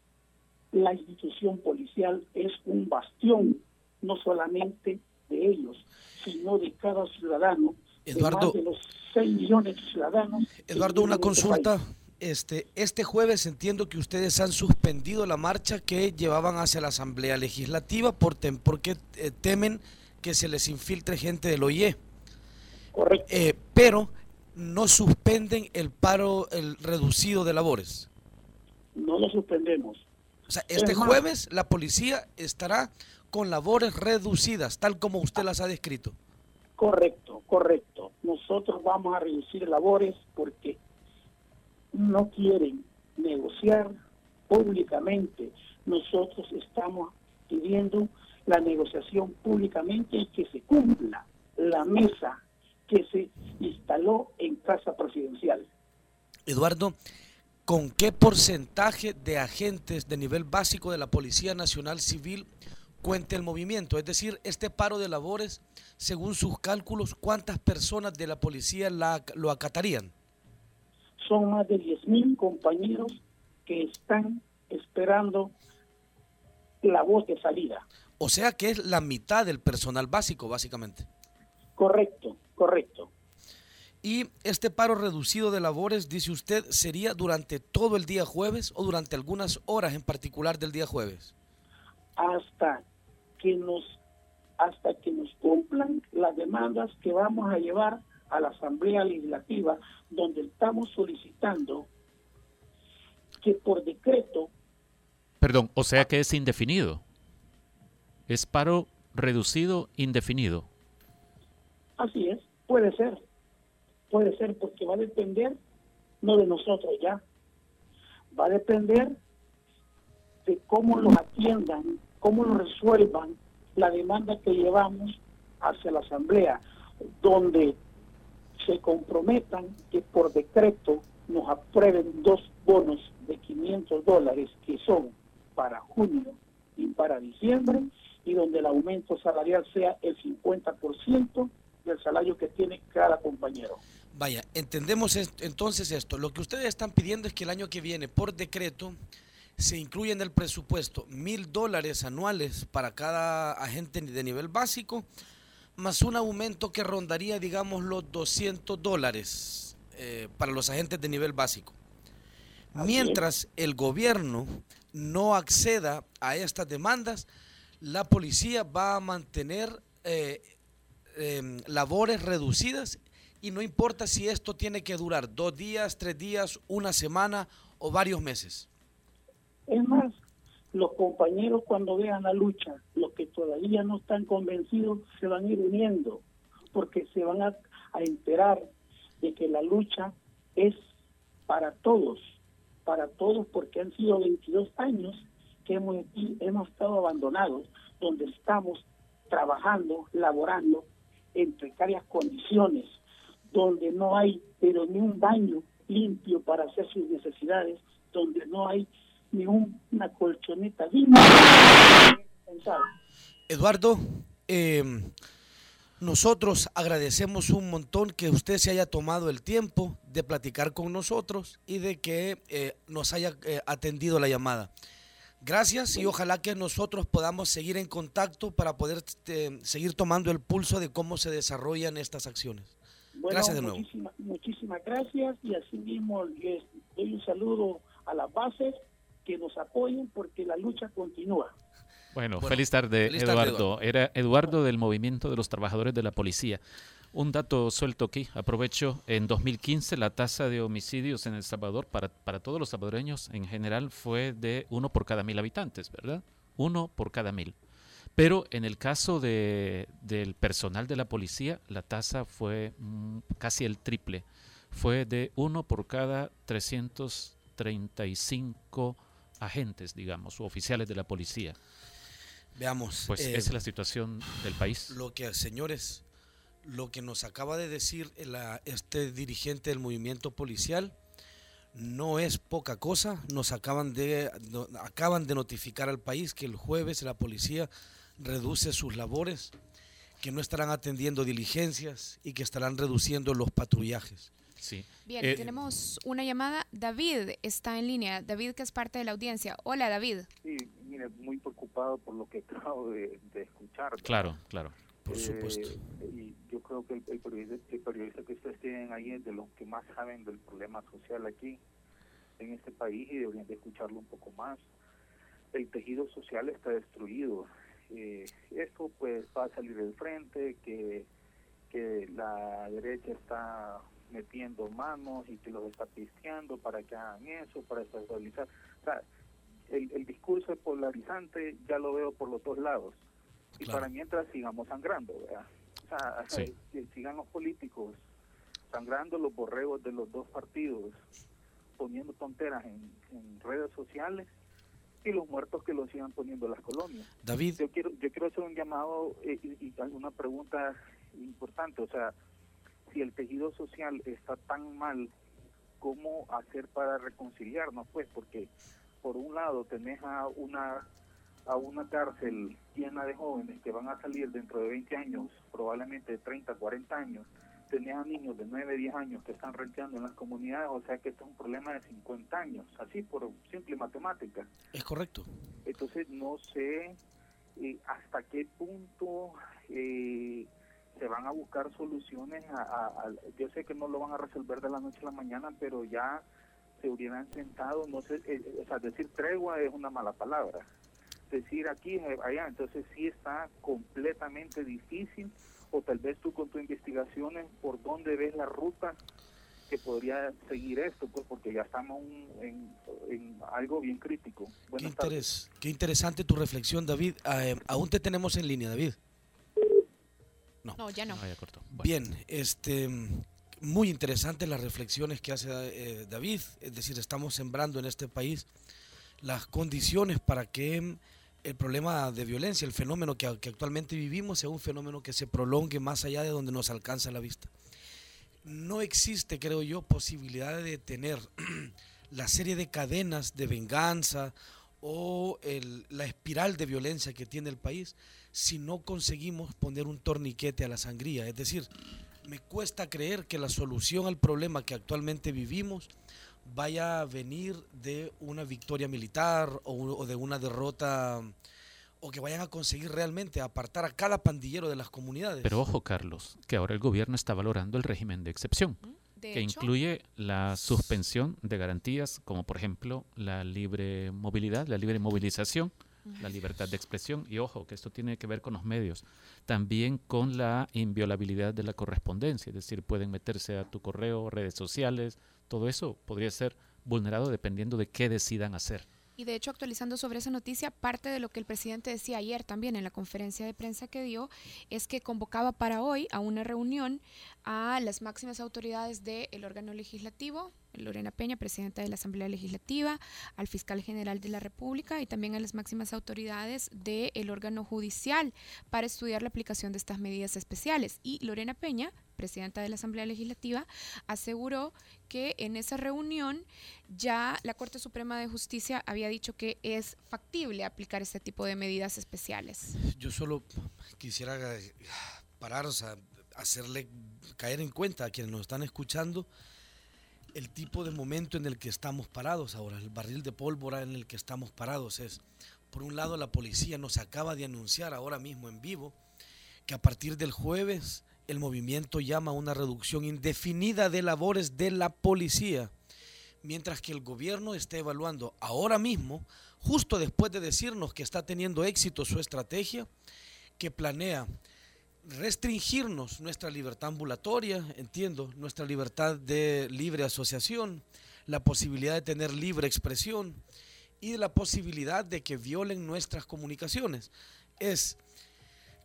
la institución policial es un bastión, no solamente de ellos, sino de cada ciudadano, Eduardo, de, los 6 millones de ciudadanos. Eduardo, una consulta. Este, este jueves entiendo que ustedes han suspendido la marcha que llevaban hacia la Asamblea Legislativa por porque eh, temen que se les infiltre gente del OIE. Correcto. Eh, pero no suspenden el paro el reducido de labores. No lo suspendemos. O sea, este jueves la policía estará con labores reducidas, tal como usted las ha descrito. Correcto, correcto. Nosotros vamos a reducir labores porque no quieren negociar públicamente. Nosotros estamos pidiendo la negociación públicamente y que se cumpla la mesa que se instaló en Casa Presidencial. Eduardo, ¿con qué porcentaje de agentes de nivel básico de la Policía Nacional Civil cuenta el movimiento? Es decir, este paro de labores, según sus cálculos, ¿cuántas personas de la policía la, lo acatarían? Son más de 10.000 compañeros que están esperando la voz de salida. O sea que es la mitad del personal básico, básicamente. Correcto, correcto. Y este paro reducido de labores, dice usted, sería durante todo el día jueves o durante algunas horas en particular del día jueves. Hasta que nos hasta que nos cumplan las demandas que vamos a llevar a la Asamblea Legislativa, donde estamos solicitando que por decreto. Perdón, o sea que es indefinido. Es paro reducido indefinido. Así es, puede ser. Puede ser porque va a depender no de nosotros ya, va a depender de cómo lo atiendan, cómo lo resuelvan la demanda que llevamos hacia la Asamblea, donde se comprometan que por decreto nos aprueben dos bonos de 500 dólares que son para junio y para diciembre y donde el aumento salarial sea el 50% del salario que tiene cada compañero. Vaya, entendemos entonces esto. Lo que ustedes están pidiendo es que el año que viene, por decreto, se incluya en el presupuesto mil dólares anuales para cada agente de nivel básico, más un aumento que rondaría, digamos, los 200 dólares eh, para los agentes de nivel básico. Mientras el gobierno no acceda a estas demandas, la policía va a mantener eh, em, labores reducidas y no importa si esto tiene que durar dos días, tres días, una semana o varios meses. Es más, los compañeros cuando vean la lucha, los que todavía no están convencidos, se van a ir uniendo, porque se van a, enterar de que la lucha es para todos, para todos, porque han sido 22 años que hemos, hemos estado abandonados, donde estamos trabajando, laborando en precarias condiciones, donde no hay pero ni un baño limpio para hacer sus necesidades, donde no hay ni una colchoneta digna. Eduardo, eh, nosotros agradecemos un montón que usted se haya tomado el tiempo de platicar con nosotros y de que eh, nos haya eh, atendido la llamada. Gracias y ojalá que nosotros podamos seguir en contacto para poder seguir tomando el pulso de cómo se desarrollan estas acciones. Gracias de nuevo. muchísimas gracias y así mismo les doy un saludo a las bases que nos apoyen porque la lucha continúa. Bueno, feliz, tarde, Eduardo. Era Eduardo del Movimiento de los Trabajadores de la Policía. Un dato suelto aquí, aprovecho, en 2015 la tasa de homicidios en El Salvador para, para todos los salvadoreños en general fue de uno por cada mil habitantes, ¿verdad? Uno por cada mil. Pero en el caso de, del personal de la policía, la tasa fue mm, casi el triple. Fue de uno por cada 335 agentes, digamos, o oficiales de la policía. Veamos. Pues esa es la situación del país. Lo que, señores, lo que nos acaba de decir este dirigente del movimiento policial no es poca cosa. Nos acaban de, acaban de notificar al país que el jueves la policía reduce sus labores, que no estarán atendiendo diligencias y que estarán reduciendo los patrullajes. Sí. Bien, eh, tenemos una llamada. David está en línea. David, que es parte de la audiencia. Hola, David. Sí, mire, muy preocupado por lo que <laughs> acabo de, escuchar. Claro, claro. Por supuesto. Eh, y yo creo que el, periodista, que ustedes tienen ahí es de los que más saben del problema social aquí, en este país, y deberían de escucharlo un poco más. El tejido social está destruido. Eh, esto pues va a salir del frente, que, que la derecha está metiendo manos y que los está pisteando para que hagan eso, para estabilizar. O sea, el, el discurso polarizante ya lo veo por los dos lados y para mientras sigamos sangrando, ¿verdad? O sea, <laughs> que sigan los políticos sangrando los borregos de los dos partidos, poniendo tonteras en, redes sociales y los muertos que lo sigan poniendo en las colonias. David. Yo quiero, yo quiero hacer un llamado eh, y, y una pregunta importante, o sea, si el tejido social está tan mal, ¿cómo hacer para reconciliarnos? Pues porque por un lado tenés a una a una cárcel llena de jóvenes que van a salir dentro de 20 años, probablemente de 30, 40 años, tenés a niños de 9, 10 años que están renteando en las comunidades, o sea que esto es un problema de 50 años, así por simple matemática. Es correcto. Entonces no sé eh, hasta qué punto eh, se van a buscar soluciones, a, yo sé que no lo van a resolver de la noche a la mañana, pero ya se hubieran sentado, no sé, eh, o sea, decir tregua es una mala palabra decir aquí, eh, allá, entonces sí está completamente difícil, o tal vez tú con tu investigaciones, por dónde ves la ruta que podría seguir esto, pues porque ya estamos en, algo bien crítico. Qué, qué, interesante tu reflexión, David. Ah, eh, aún te tenemos en línea, David. No, ya no. Bien, este, muy interesante las reflexiones que hace eh, David. Es decir, estamos sembrando en este país las condiciones para que el problema de violencia, el fenómeno que, actualmente vivimos, sea un fenómeno que se prolongue más allá de donde nos alcanza la vista. No existe, creo yo, posibilidad de detener <clears throat> la serie de cadenas de venganza o la espiral de violencia que tiene el país si no conseguimos poner un torniquete a la sangría. Es decir, me cuesta creer que la solución al problema que actualmente vivimos vaya a venir de una victoria militar o, de una derrota o que vayan a conseguir realmente apartar a cada pandillero de las comunidades. Pero ojo, Carlos, que ahora el gobierno está valorando el régimen de excepción, que incluye la suspensión de garantías como por ejemplo la libre movilidad, la libre movilización, la libertad de expresión y ojo, que esto tiene que ver con los medios, también con la inviolabilidad de la correspondencia, es decir, pueden meterse a tu correo, redes sociales, todo eso podría ser vulnerado dependiendo de qué decidan hacer. Y de hecho, actualizando sobre esa noticia, parte de lo que el presidente decía ayer también en la conferencia de prensa que dio es que convocaba para hoy a una reunión a las máximas autoridades del órgano legislativo, Lorena Peña, presidenta de la Asamblea Legislativa, al fiscal general de la República y también a las máximas autoridades del órgano judicial para estudiar la aplicación de estas medidas especiales. Y Lorena Peña, presidenta de la Asamblea Legislativa, aseguró que en esa reunión ya la Corte Suprema de Justicia había dicho que es factible aplicar este tipo de medidas especiales. Yo solo quisiera parar, o sea, hacerle caer en cuenta a quienes nos están escuchando el tipo de momento en el que estamos parados ahora, el barril de pólvora en el que estamos parados es, por un lado, la policía nos acaba de anunciar ahora mismo en vivo que a partir del jueves el movimiento llama a una reducción indefinida de labores de la policía, mientras que el gobierno está evaluando ahora mismo, justo después de decirnos que está teniendo éxito su estrategia, que planea restringirnos nuestra libertad ambulatoria, entiendo, nuestra libertad de libre asociación, la posibilidad de tener libre expresión y la posibilidad de que violen nuestras comunicaciones. Es,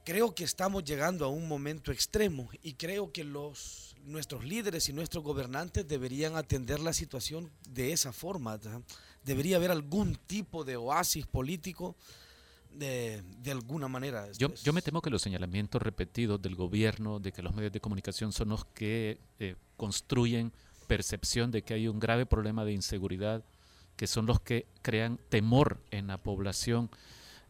creo que estamos llegando a un momento extremo y creo que los, nuestros líderes y nuestros gobernantes deberían atender la situación de esa forma. Debería haber algún tipo de oasis político de, alguna manera. Yo, yo, me temo que los señalamientos repetidos del gobierno de que los medios de comunicación son los que eh, construyen percepción de que hay un grave problema de inseguridad, que son los que crean temor en la población,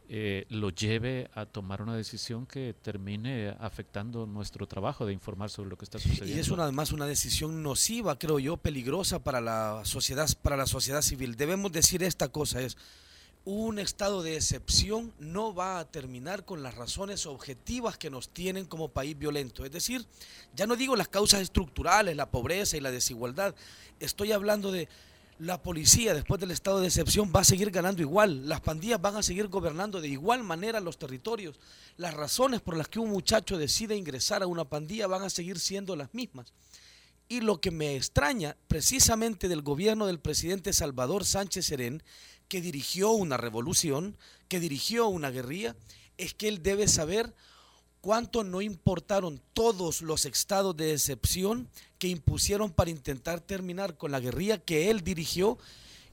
eh, lo lleve a tomar una decisión que termine afectando nuestro trabajo de informar sobre lo que está sucediendo. Y es una, además una decisión nociva, creo yo, peligrosa para la sociedad, para la sociedad civil. Debemos decir esta cosa es un estado de excepción no va a terminar con las razones objetivas que nos tienen como país violento. Es decir, ya no digo las causas estructurales, la pobreza y la desigualdad, estoy hablando de la policía después del estado de excepción va a seguir ganando igual, las pandillas van a seguir gobernando de igual manera los territorios, las razones por las que un muchacho decide ingresar a una pandilla van a seguir siendo las mismas. Y lo que me extraña precisamente del gobierno del presidente Salvador Sánchez Serén que dirigió una revolución, que dirigió una guerrilla, es que él debe saber cuánto no importaron todos los estados de excepción que impusieron para intentar terminar con la guerrilla que él dirigió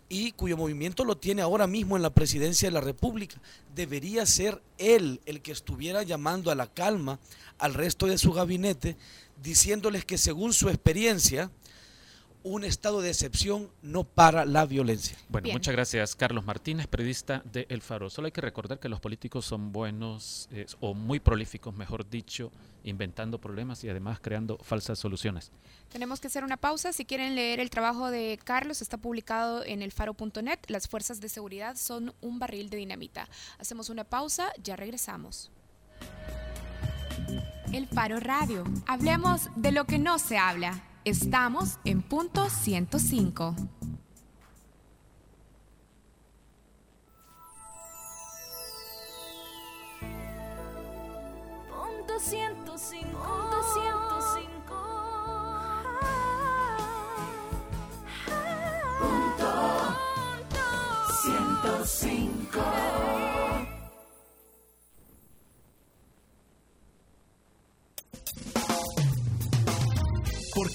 y cuyo movimiento lo tiene ahora mismo en la presidencia de la República. Debería ser él el que estuviera llamando a la calma al resto de su gabinete, diciéndoles que según su experiencia, un estado de excepción no para la violencia. Bueno, muchas gracias, Carlos Martínez, periodista de El Faro. Solo hay que recordar que los políticos son buenos o muy prolíficos, mejor dicho, inventando problemas y además creando falsas soluciones. Tenemos que hacer una pausa. Si quieren leer el trabajo de Carlos, está publicado en elfaro.net. Las fuerzas de seguridad son un barril de dinamita. Hacemos una pausa, ya regresamos. El Faro Radio. Hablemos de lo que no se habla. Estamos en punto 105. Punto 105. Punto 105. Punto 105.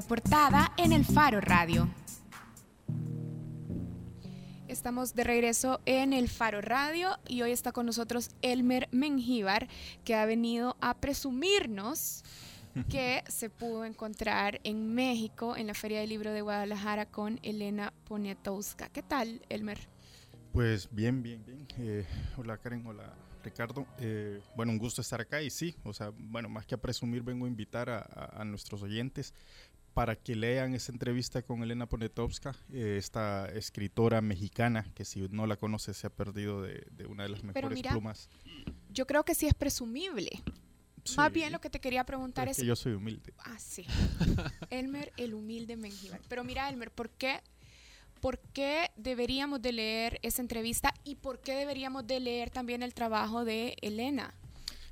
Contraportada en el Faro Radio. Estamos de regreso en el Faro Radio y hoy está con nosotros Elmer Mengíbar, que ha venido a presumirnos <laughs> que se pudo encontrar en México en la Feria del Libro de Guadalajara con Elena Poniatowska. ¿Qué tal, Elmer? Pues bien, bien, bien. Eh, hola Karen, hola Ricardo. Eh, bueno, un gusto estar acá y sí, o sea, bueno, más que a presumir, vengo a invitar a, nuestros oyentes para que lean esa entrevista con Elena Poniatowska, eh, esta escritora mexicana, que si no la conoce se ha perdido de, de una de las Pero mejores mira, plumas. Yo creo que sí es presumible. Más bien lo que te quería preguntar es es... que yo soy humilde. Ah, sí. Elmer, el humilde Mengíbar. Pero mira, Elmer, ¿por qué, ¿por qué deberíamos de leer esa entrevista y por qué deberíamos de leer también el trabajo de Elena?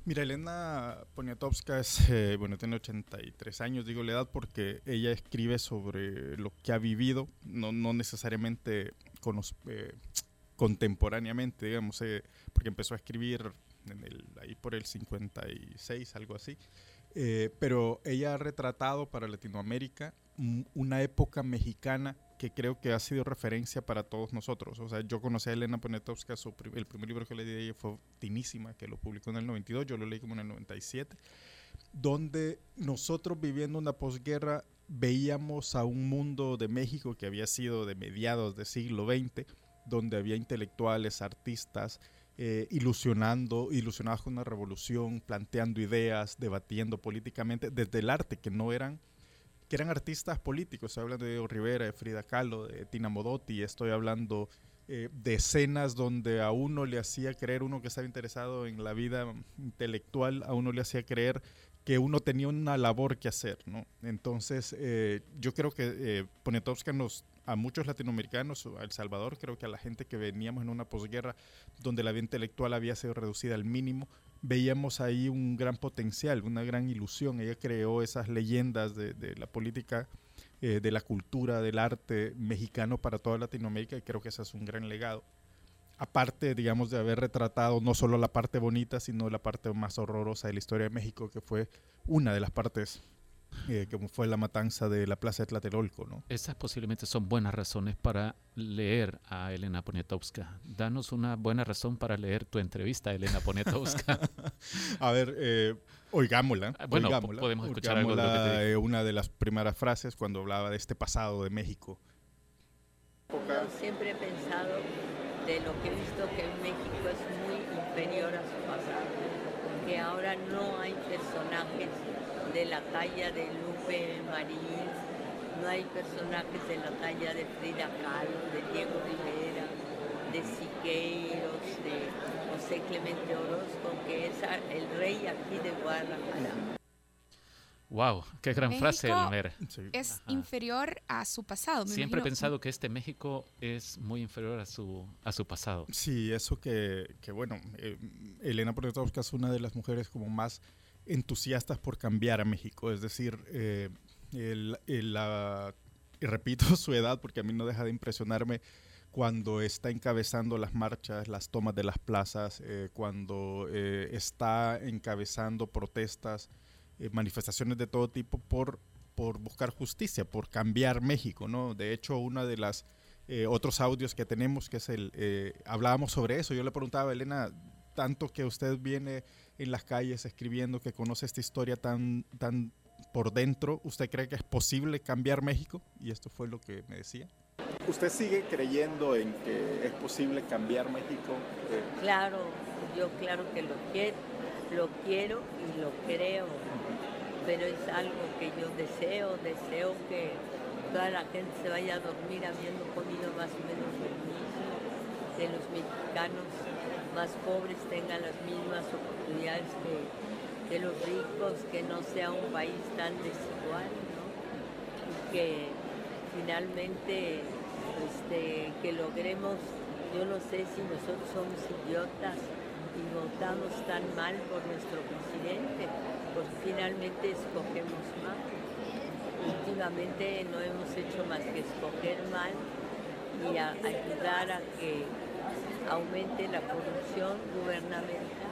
Mira, Elena Poniatowska es, eh, bueno, tiene 83 años, digo la edad porque ella escribe sobre lo que ha vivido, no, no necesariamente conos- eh, contemporáneamente, digamos, eh, porque empezó a escribir en el- ahí por el 56, algo así. Eh, pero ella ha retratado para Latinoamérica un- una época mexicana que creo que ha sido referencia para todos nosotros. O sea, yo conocí a Elena Poniatowska, su el primer libro que le di de ella fue Tinísima, que lo publicó en el 92, yo lo leí como en el 97, donde nosotros viviendo una posguerra veíamos a un mundo de México que había sido de mediados del siglo XX, donde había intelectuales, artistas, eh, ilusionando, ilusionados con una revolución, planteando ideas, debatiendo políticamente desde el arte, que no eran que eran artistas políticos. Estoy hablando de Diego Rivera, de Frida Kahlo, de Tina Modotti. Estoy hablando eh, de escenas donde a uno le hacía creer, uno que estaba interesado en la vida intelectual, a uno le hacía creer que uno tenía una labor que hacer, ¿no? Entonces, eh, yo creo que eh, Poniatowska nos, a muchos latinoamericanos, a El Salvador, creo que a la gente que veníamos en una posguerra donde la vida intelectual había sido reducida al mínimo, veíamos ahí un gran potencial, una gran ilusión. Ella creó esas leyendas de, la política, eh, de la cultura, del arte mexicano para toda Latinoamérica y creo que ese es un gran legado. Aparte, digamos, de haber retratado no solo la parte bonita, sino la parte más horrorosa de la historia de México, que fue una de las partes, eh, que fue la matanza de la Plaza de Tlatelolco, ¿no? Esas posiblemente son buenas razones para leer a Elena Poniatowska. Danos una buena razón para leer tu entrevista a Elena Poniatowska. <laughs> A ver, eh, oigámosla. Ah, bueno, oigámosla, podemos escuchar algo de lo que te eh, una de las primeras frases cuando hablaba de este pasado de México. Yo siempre he pensado de lo que he visto que México es muy inferior a su pasado, que ahora no hay personajes de la talla de Lupe Marín, no hay personajes de la talla de Frida Kahlo, de Diego Rivera, de Siqueiros, de José Clemente Orozco, que es el rey aquí de Guadalajara. wow, qué gran frase, México Elmer. Es Ajá. inferior a su pasado. me Siempre he imagino. pensado que este México es muy inferior a su, a su pasado. Sí, eso que, que bueno, eh, Elena Poniatowska es una de las mujeres como más entusiastas por cambiar a México, es decir, eh, la- y repito <laughs> su edad porque a mí no deja de impresionarme cuando está encabezando las marchas, las tomas de las plazas, eh, cuando eh, está encabezando protestas, manifestaciones de todo tipo por, por buscar justicia, por cambiar México, ¿no? De hecho, una de las otros audios que tenemos, que es el, hablábamos sobre eso, yo le preguntaba a Elena, tanto que usted viene en las calles escribiendo, que conoce esta historia tan, tan por dentro, ¿usted cree que es posible cambiar México? Y esto fue lo que me decía. ¿Usted sigue creyendo en que es posible cambiar México? Claro, yo claro que lo quiero, lo quiero y lo creo, pero es algo que yo deseo, deseo que toda la gente se vaya a dormir habiendo comido más o menos lo mismo, que los mexicanos más pobres tengan las mismas oportunidades que, los ricos, que no sea un país tan desigual, ¿no? Y que finalmente este, que logremos, yo no sé si nosotros somos idiotas y votamos tan mal por nuestro presidente, porque finalmente escogemos mal. Últimamente no hemos hecho más que escoger mal y ayudar a que aumente la corrupción gubernamental.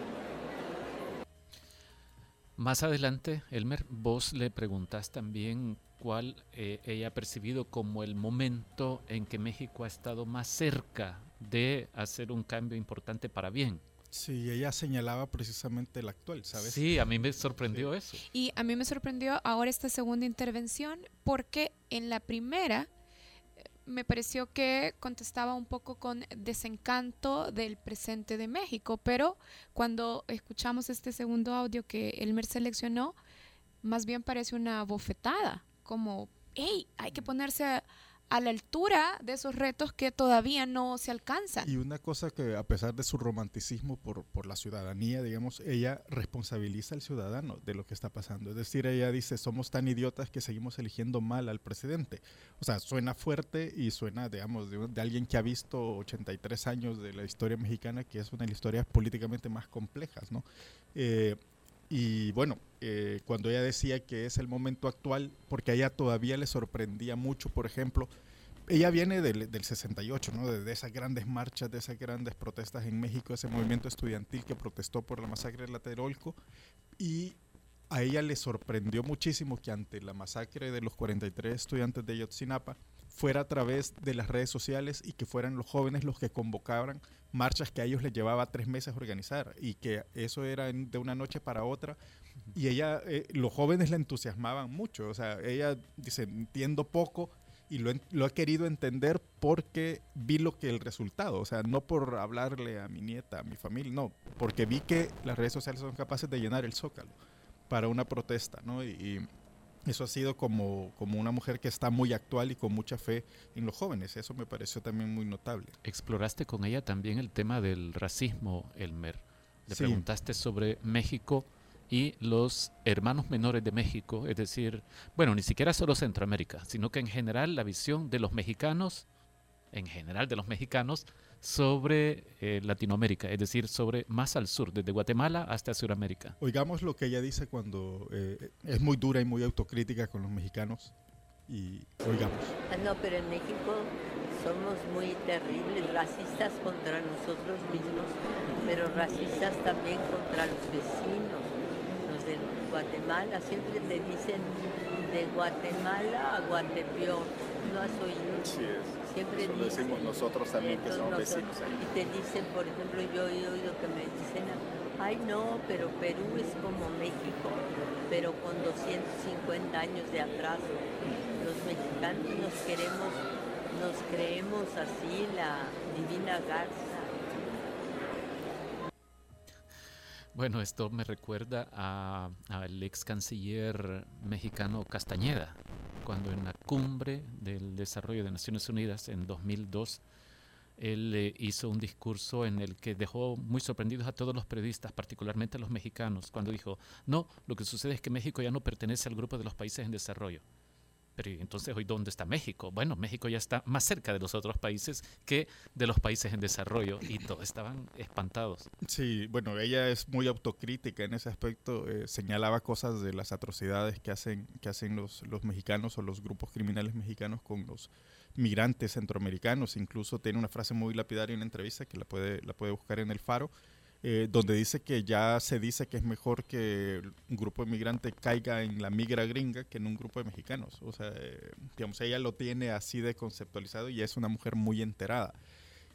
Más adelante, Elmer, vos le preguntás también cuál eh, ella ha percibido como el momento en que México ha estado más cerca de hacer un cambio importante para bien. Sí, ella señalaba precisamente el actual, ¿sabes? Sí, a mí me sorprendió eso. Y a mí me sorprendió ahora esta segunda intervención porque en la primera me pareció que contestaba un poco con desencanto del presente de México, pero cuando escuchamos este segundo audio que Elmer seleccionó, más bien parece una bofetada, como hey, hay que ponerse a, a la altura de esos retos que todavía no se alcanzan. Y una cosa que a pesar de su romanticismo por, por, la ciudadanía, digamos, ella responsabiliza al ciudadano de lo que está pasando. Es decir, ella dice, somos tan idiotas que seguimos eligiendo mal al presidente. O sea, suena fuerte y suena, digamos, de, de alguien que ha visto 83 años de la historia mexicana, que es una de las historias políticamente más complejas, ¿no? Eh, y bueno, eh, cuando ella decía que es el momento actual, porque a ella todavía le sorprendía mucho, por ejemplo, ella viene del, del 68, ¿no? De, de, esas grandes marchas, de esas grandes protestas en México, ese movimiento estudiantil que protestó por la masacre de Tlatelolco, y a ella le sorprendió muchísimo que ante la masacre de los 43 estudiantes de Yotzinapa fuera a través de las redes sociales y que fueran los jóvenes los que convocaran marchas que a ellos les llevaba tres meses organizar y que eso era de una noche para otra y ella, eh, los jóvenes la entusiasmaban mucho, o sea, ella dice, entiendo poco y lo, lo he querido entender porque vi lo que el resultado, o sea, no por hablarle a mi nieta, a mi familia, no, porque vi que las redes sociales son capaces de llenar el zócalo para una protesta, ¿no? Y, eso ha sido como, como una mujer que está muy actual y con mucha fe en los jóvenes. Eso me pareció también muy notable. Exploraste con ella también el tema del racismo, Elmer. Le sí. preguntaste sobre México y los hermanos menores de México, es decir, bueno, ni siquiera solo Centroamérica, sino que en general la visión de los mexicanos, en general de los mexicanos, sobre eh, Latinoamérica, es decir, sobre más al sur, desde Guatemala hasta Sudamérica. Oigamos lo que ella dice cuando eh, es muy dura y muy autocrítica con los mexicanos y oigamos. No, pero en México somos muy terribles, racistas contra nosotros mismos, pero racistas también contra los vecinos, los de Guatemala, siempre te dicen de Guatemala a Guatepeor, ¿no has oído? Sí es siempre Eso dicen, decimos nosotros también que somos nosotros, vecinos ahí. Y te dicen, por ejemplo, yo he oído que me dicen, ay no, pero Perú es como México, pero con 250 años de atraso. Los mexicanos nos queremos, nos creemos así la divina garza. Bueno, esto me recuerda al ex canciller mexicano Castañeda, cuando en la cumbre del desarrollo de Naciones Unidas en 2002, él eh, hizo un discurso en el que dejó muy sorprendidos a todos los periodistas, particularmente a los mexicanos, cuando dijo, no, lo que sucede es que México ya no pertenece al grupo de los países en desarrollo. Pero entonces hoy, ¿dónde está México? Bueno, México ya está más cerca de los otros países que de los países en desarrollo y todos estaban espantados. Sí, bueno, ella es muy autocrítica en ese aspecto, eh, señalaba cosas de las atrocidades que hacen, que hacen los, los mexicanos o los grupos criminales mexicanos con los migrantes centroamericanos. Incluso tiene una frase muy lapidaria en una entrevista que la puede, la puede buscar en el faro, eh, donde dice que ya se dice que es mejor que un grupo de migrantes caiga en la migra gringa que en un grupo de mexicanos. O sea, eh, digamos, ella lo tiene así de conceptualizado y es una mujer muy enterada.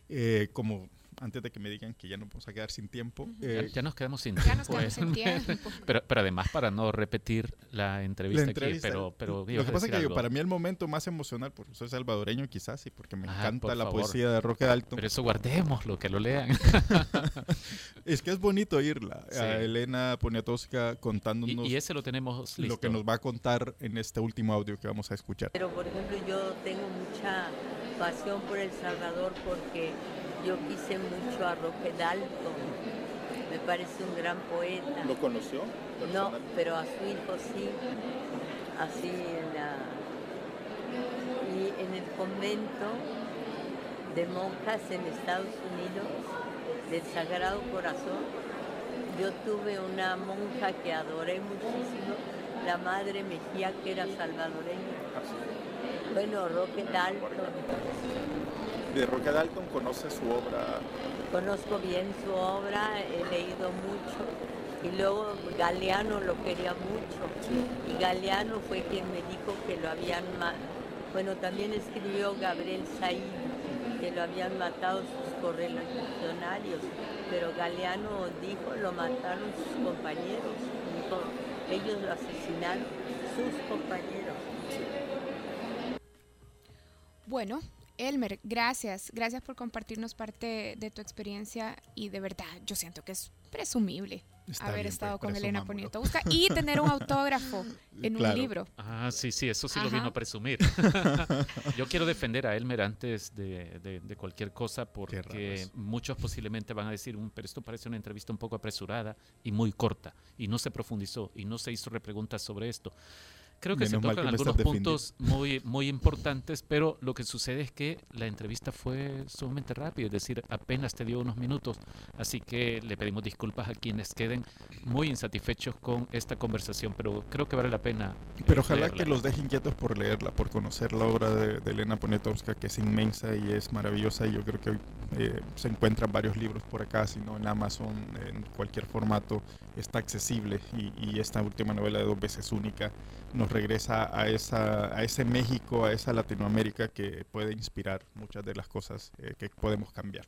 Eh, como antes de que me digan que ya nos vamos a quedar sin tiempo. Eh, ya, ya, nos quedamos sin ya tiempo. nos quedamos sin <laughs> tiempo. pero, pero además para no repetir la entrevista, la entrevista aquí, pero, pero lo que pasa es que yo, para mí el momento más emocional, porque soy salvadoreño quizás y porque me Ah, encanta por la favor. poesía de Roque Dalton. Pero eso guardémoslo, que lo lean. <laughs> es que es bonito oírla. Sí. A Elena Poniatowska contándonos y, y ese lo tenemos listo. lo que nos va a contar en este último audio que vamos a escuchar. Pero por ejemplo yo tengo mucha pasión por El Salvador porque yo quise mucho a Roque Dalton. Me parece un gran poeta. ¿Lo conoció? No, pero a su hijo sí. Así en la... Y en el convento de monjas en Estados Unidos del Sagrado Corazón, yo tuve una monja que adoré muchísimo, la Madre Mejía, que era salvadoreña. Bueno, Roque Dalton. De Roque Dalton conoce su obra. Conozco bien su obra, he leído mucho. Y luego Galeano lo quería mucho. Y Galeano fue quien me dijo que lo habían. Bueno, también escribió Gabriel Said, que lo habían matado sus correligionarios. Pero Galeano dijo, lo mataron sus compañeros. Ellos lo asesinaron, sus compañeros. Bueno, Elmer, gracias. Gracias por compartirnos parte de tu experiencia y de verdad yo siento que es presumible Está haber bien, estado con Elena. Poniatowska y tener un autógrafo <laughs> en un libro. Ah, sí, sí, eso sí lo vino a presumir. <laughs> Yo quiero defender a Elmer antes de, de- de cualquier cosa porque muchos posiblemente van a decir, "Mm, pero esto parece una entrevista un poco apresurada y muy corta y no se profundizó y no se hizo repreguntas sobre esto. Creo que se Menos mal tocan que algunos puntos muy, muy importantes, pero lo que sucede es que la entrevista fue sumamente rápida, es decir, apenas te dio unos minutos, así que le pedimos disculpas a quienes queden muy insatisfechos con esta conversación, pero creo que vale la pena. eh, Pero ojalá leerla. que los deje inquietos por leerla, por conocer la obra de, de Elena Poniatowska, que es inmensa y es maravillosa. Y yo creo que eh, se encuentran varios libros por acá, si no en Amazon, en cualquier formato, está accesible. Y, y esta última novela de dos veces única nos regresa a, esa, a ese México, a esa Latinoamérica que puede inspirar muchas de las cosas eh, que podemos cambiar.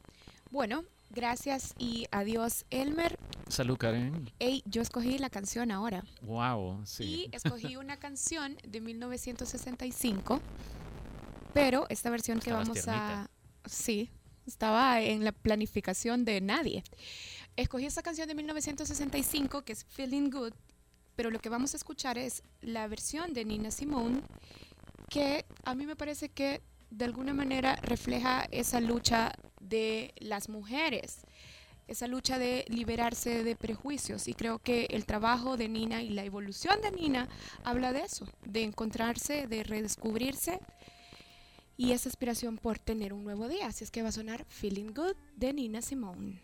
Bueno, gracias y adiós, Elmer. Salud, Karen. Ey, yo escogí la canción ahora. Wow, sí. Y escogí <laughs> una canción de 1965, pero esta versión que Estabas vamos a... Sí, estaba en la planificación de nadie. Escogí esta canción de 1965 que es Feeling Good, pero lo que vamos a escuchar es la versión de Nina Simone que a mí me parece que de alguna manera refleja esa lucha de las mujeres, esa lucha de liberarse de prejuicios. Y creo que el trabajo de Nina y la evolución de Nina habla de eso, de encontrarse, de redescubrirse y esa aspiración por tener un nuevo día. Así es que va a sonar Feeling Good de Nina Simone.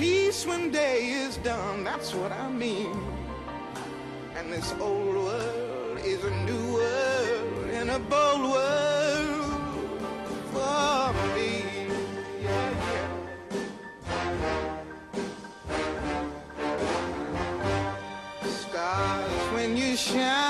Peace when day is done, that's what I mean. And this old world is a new world and a bold world for me. Stars, when you shine,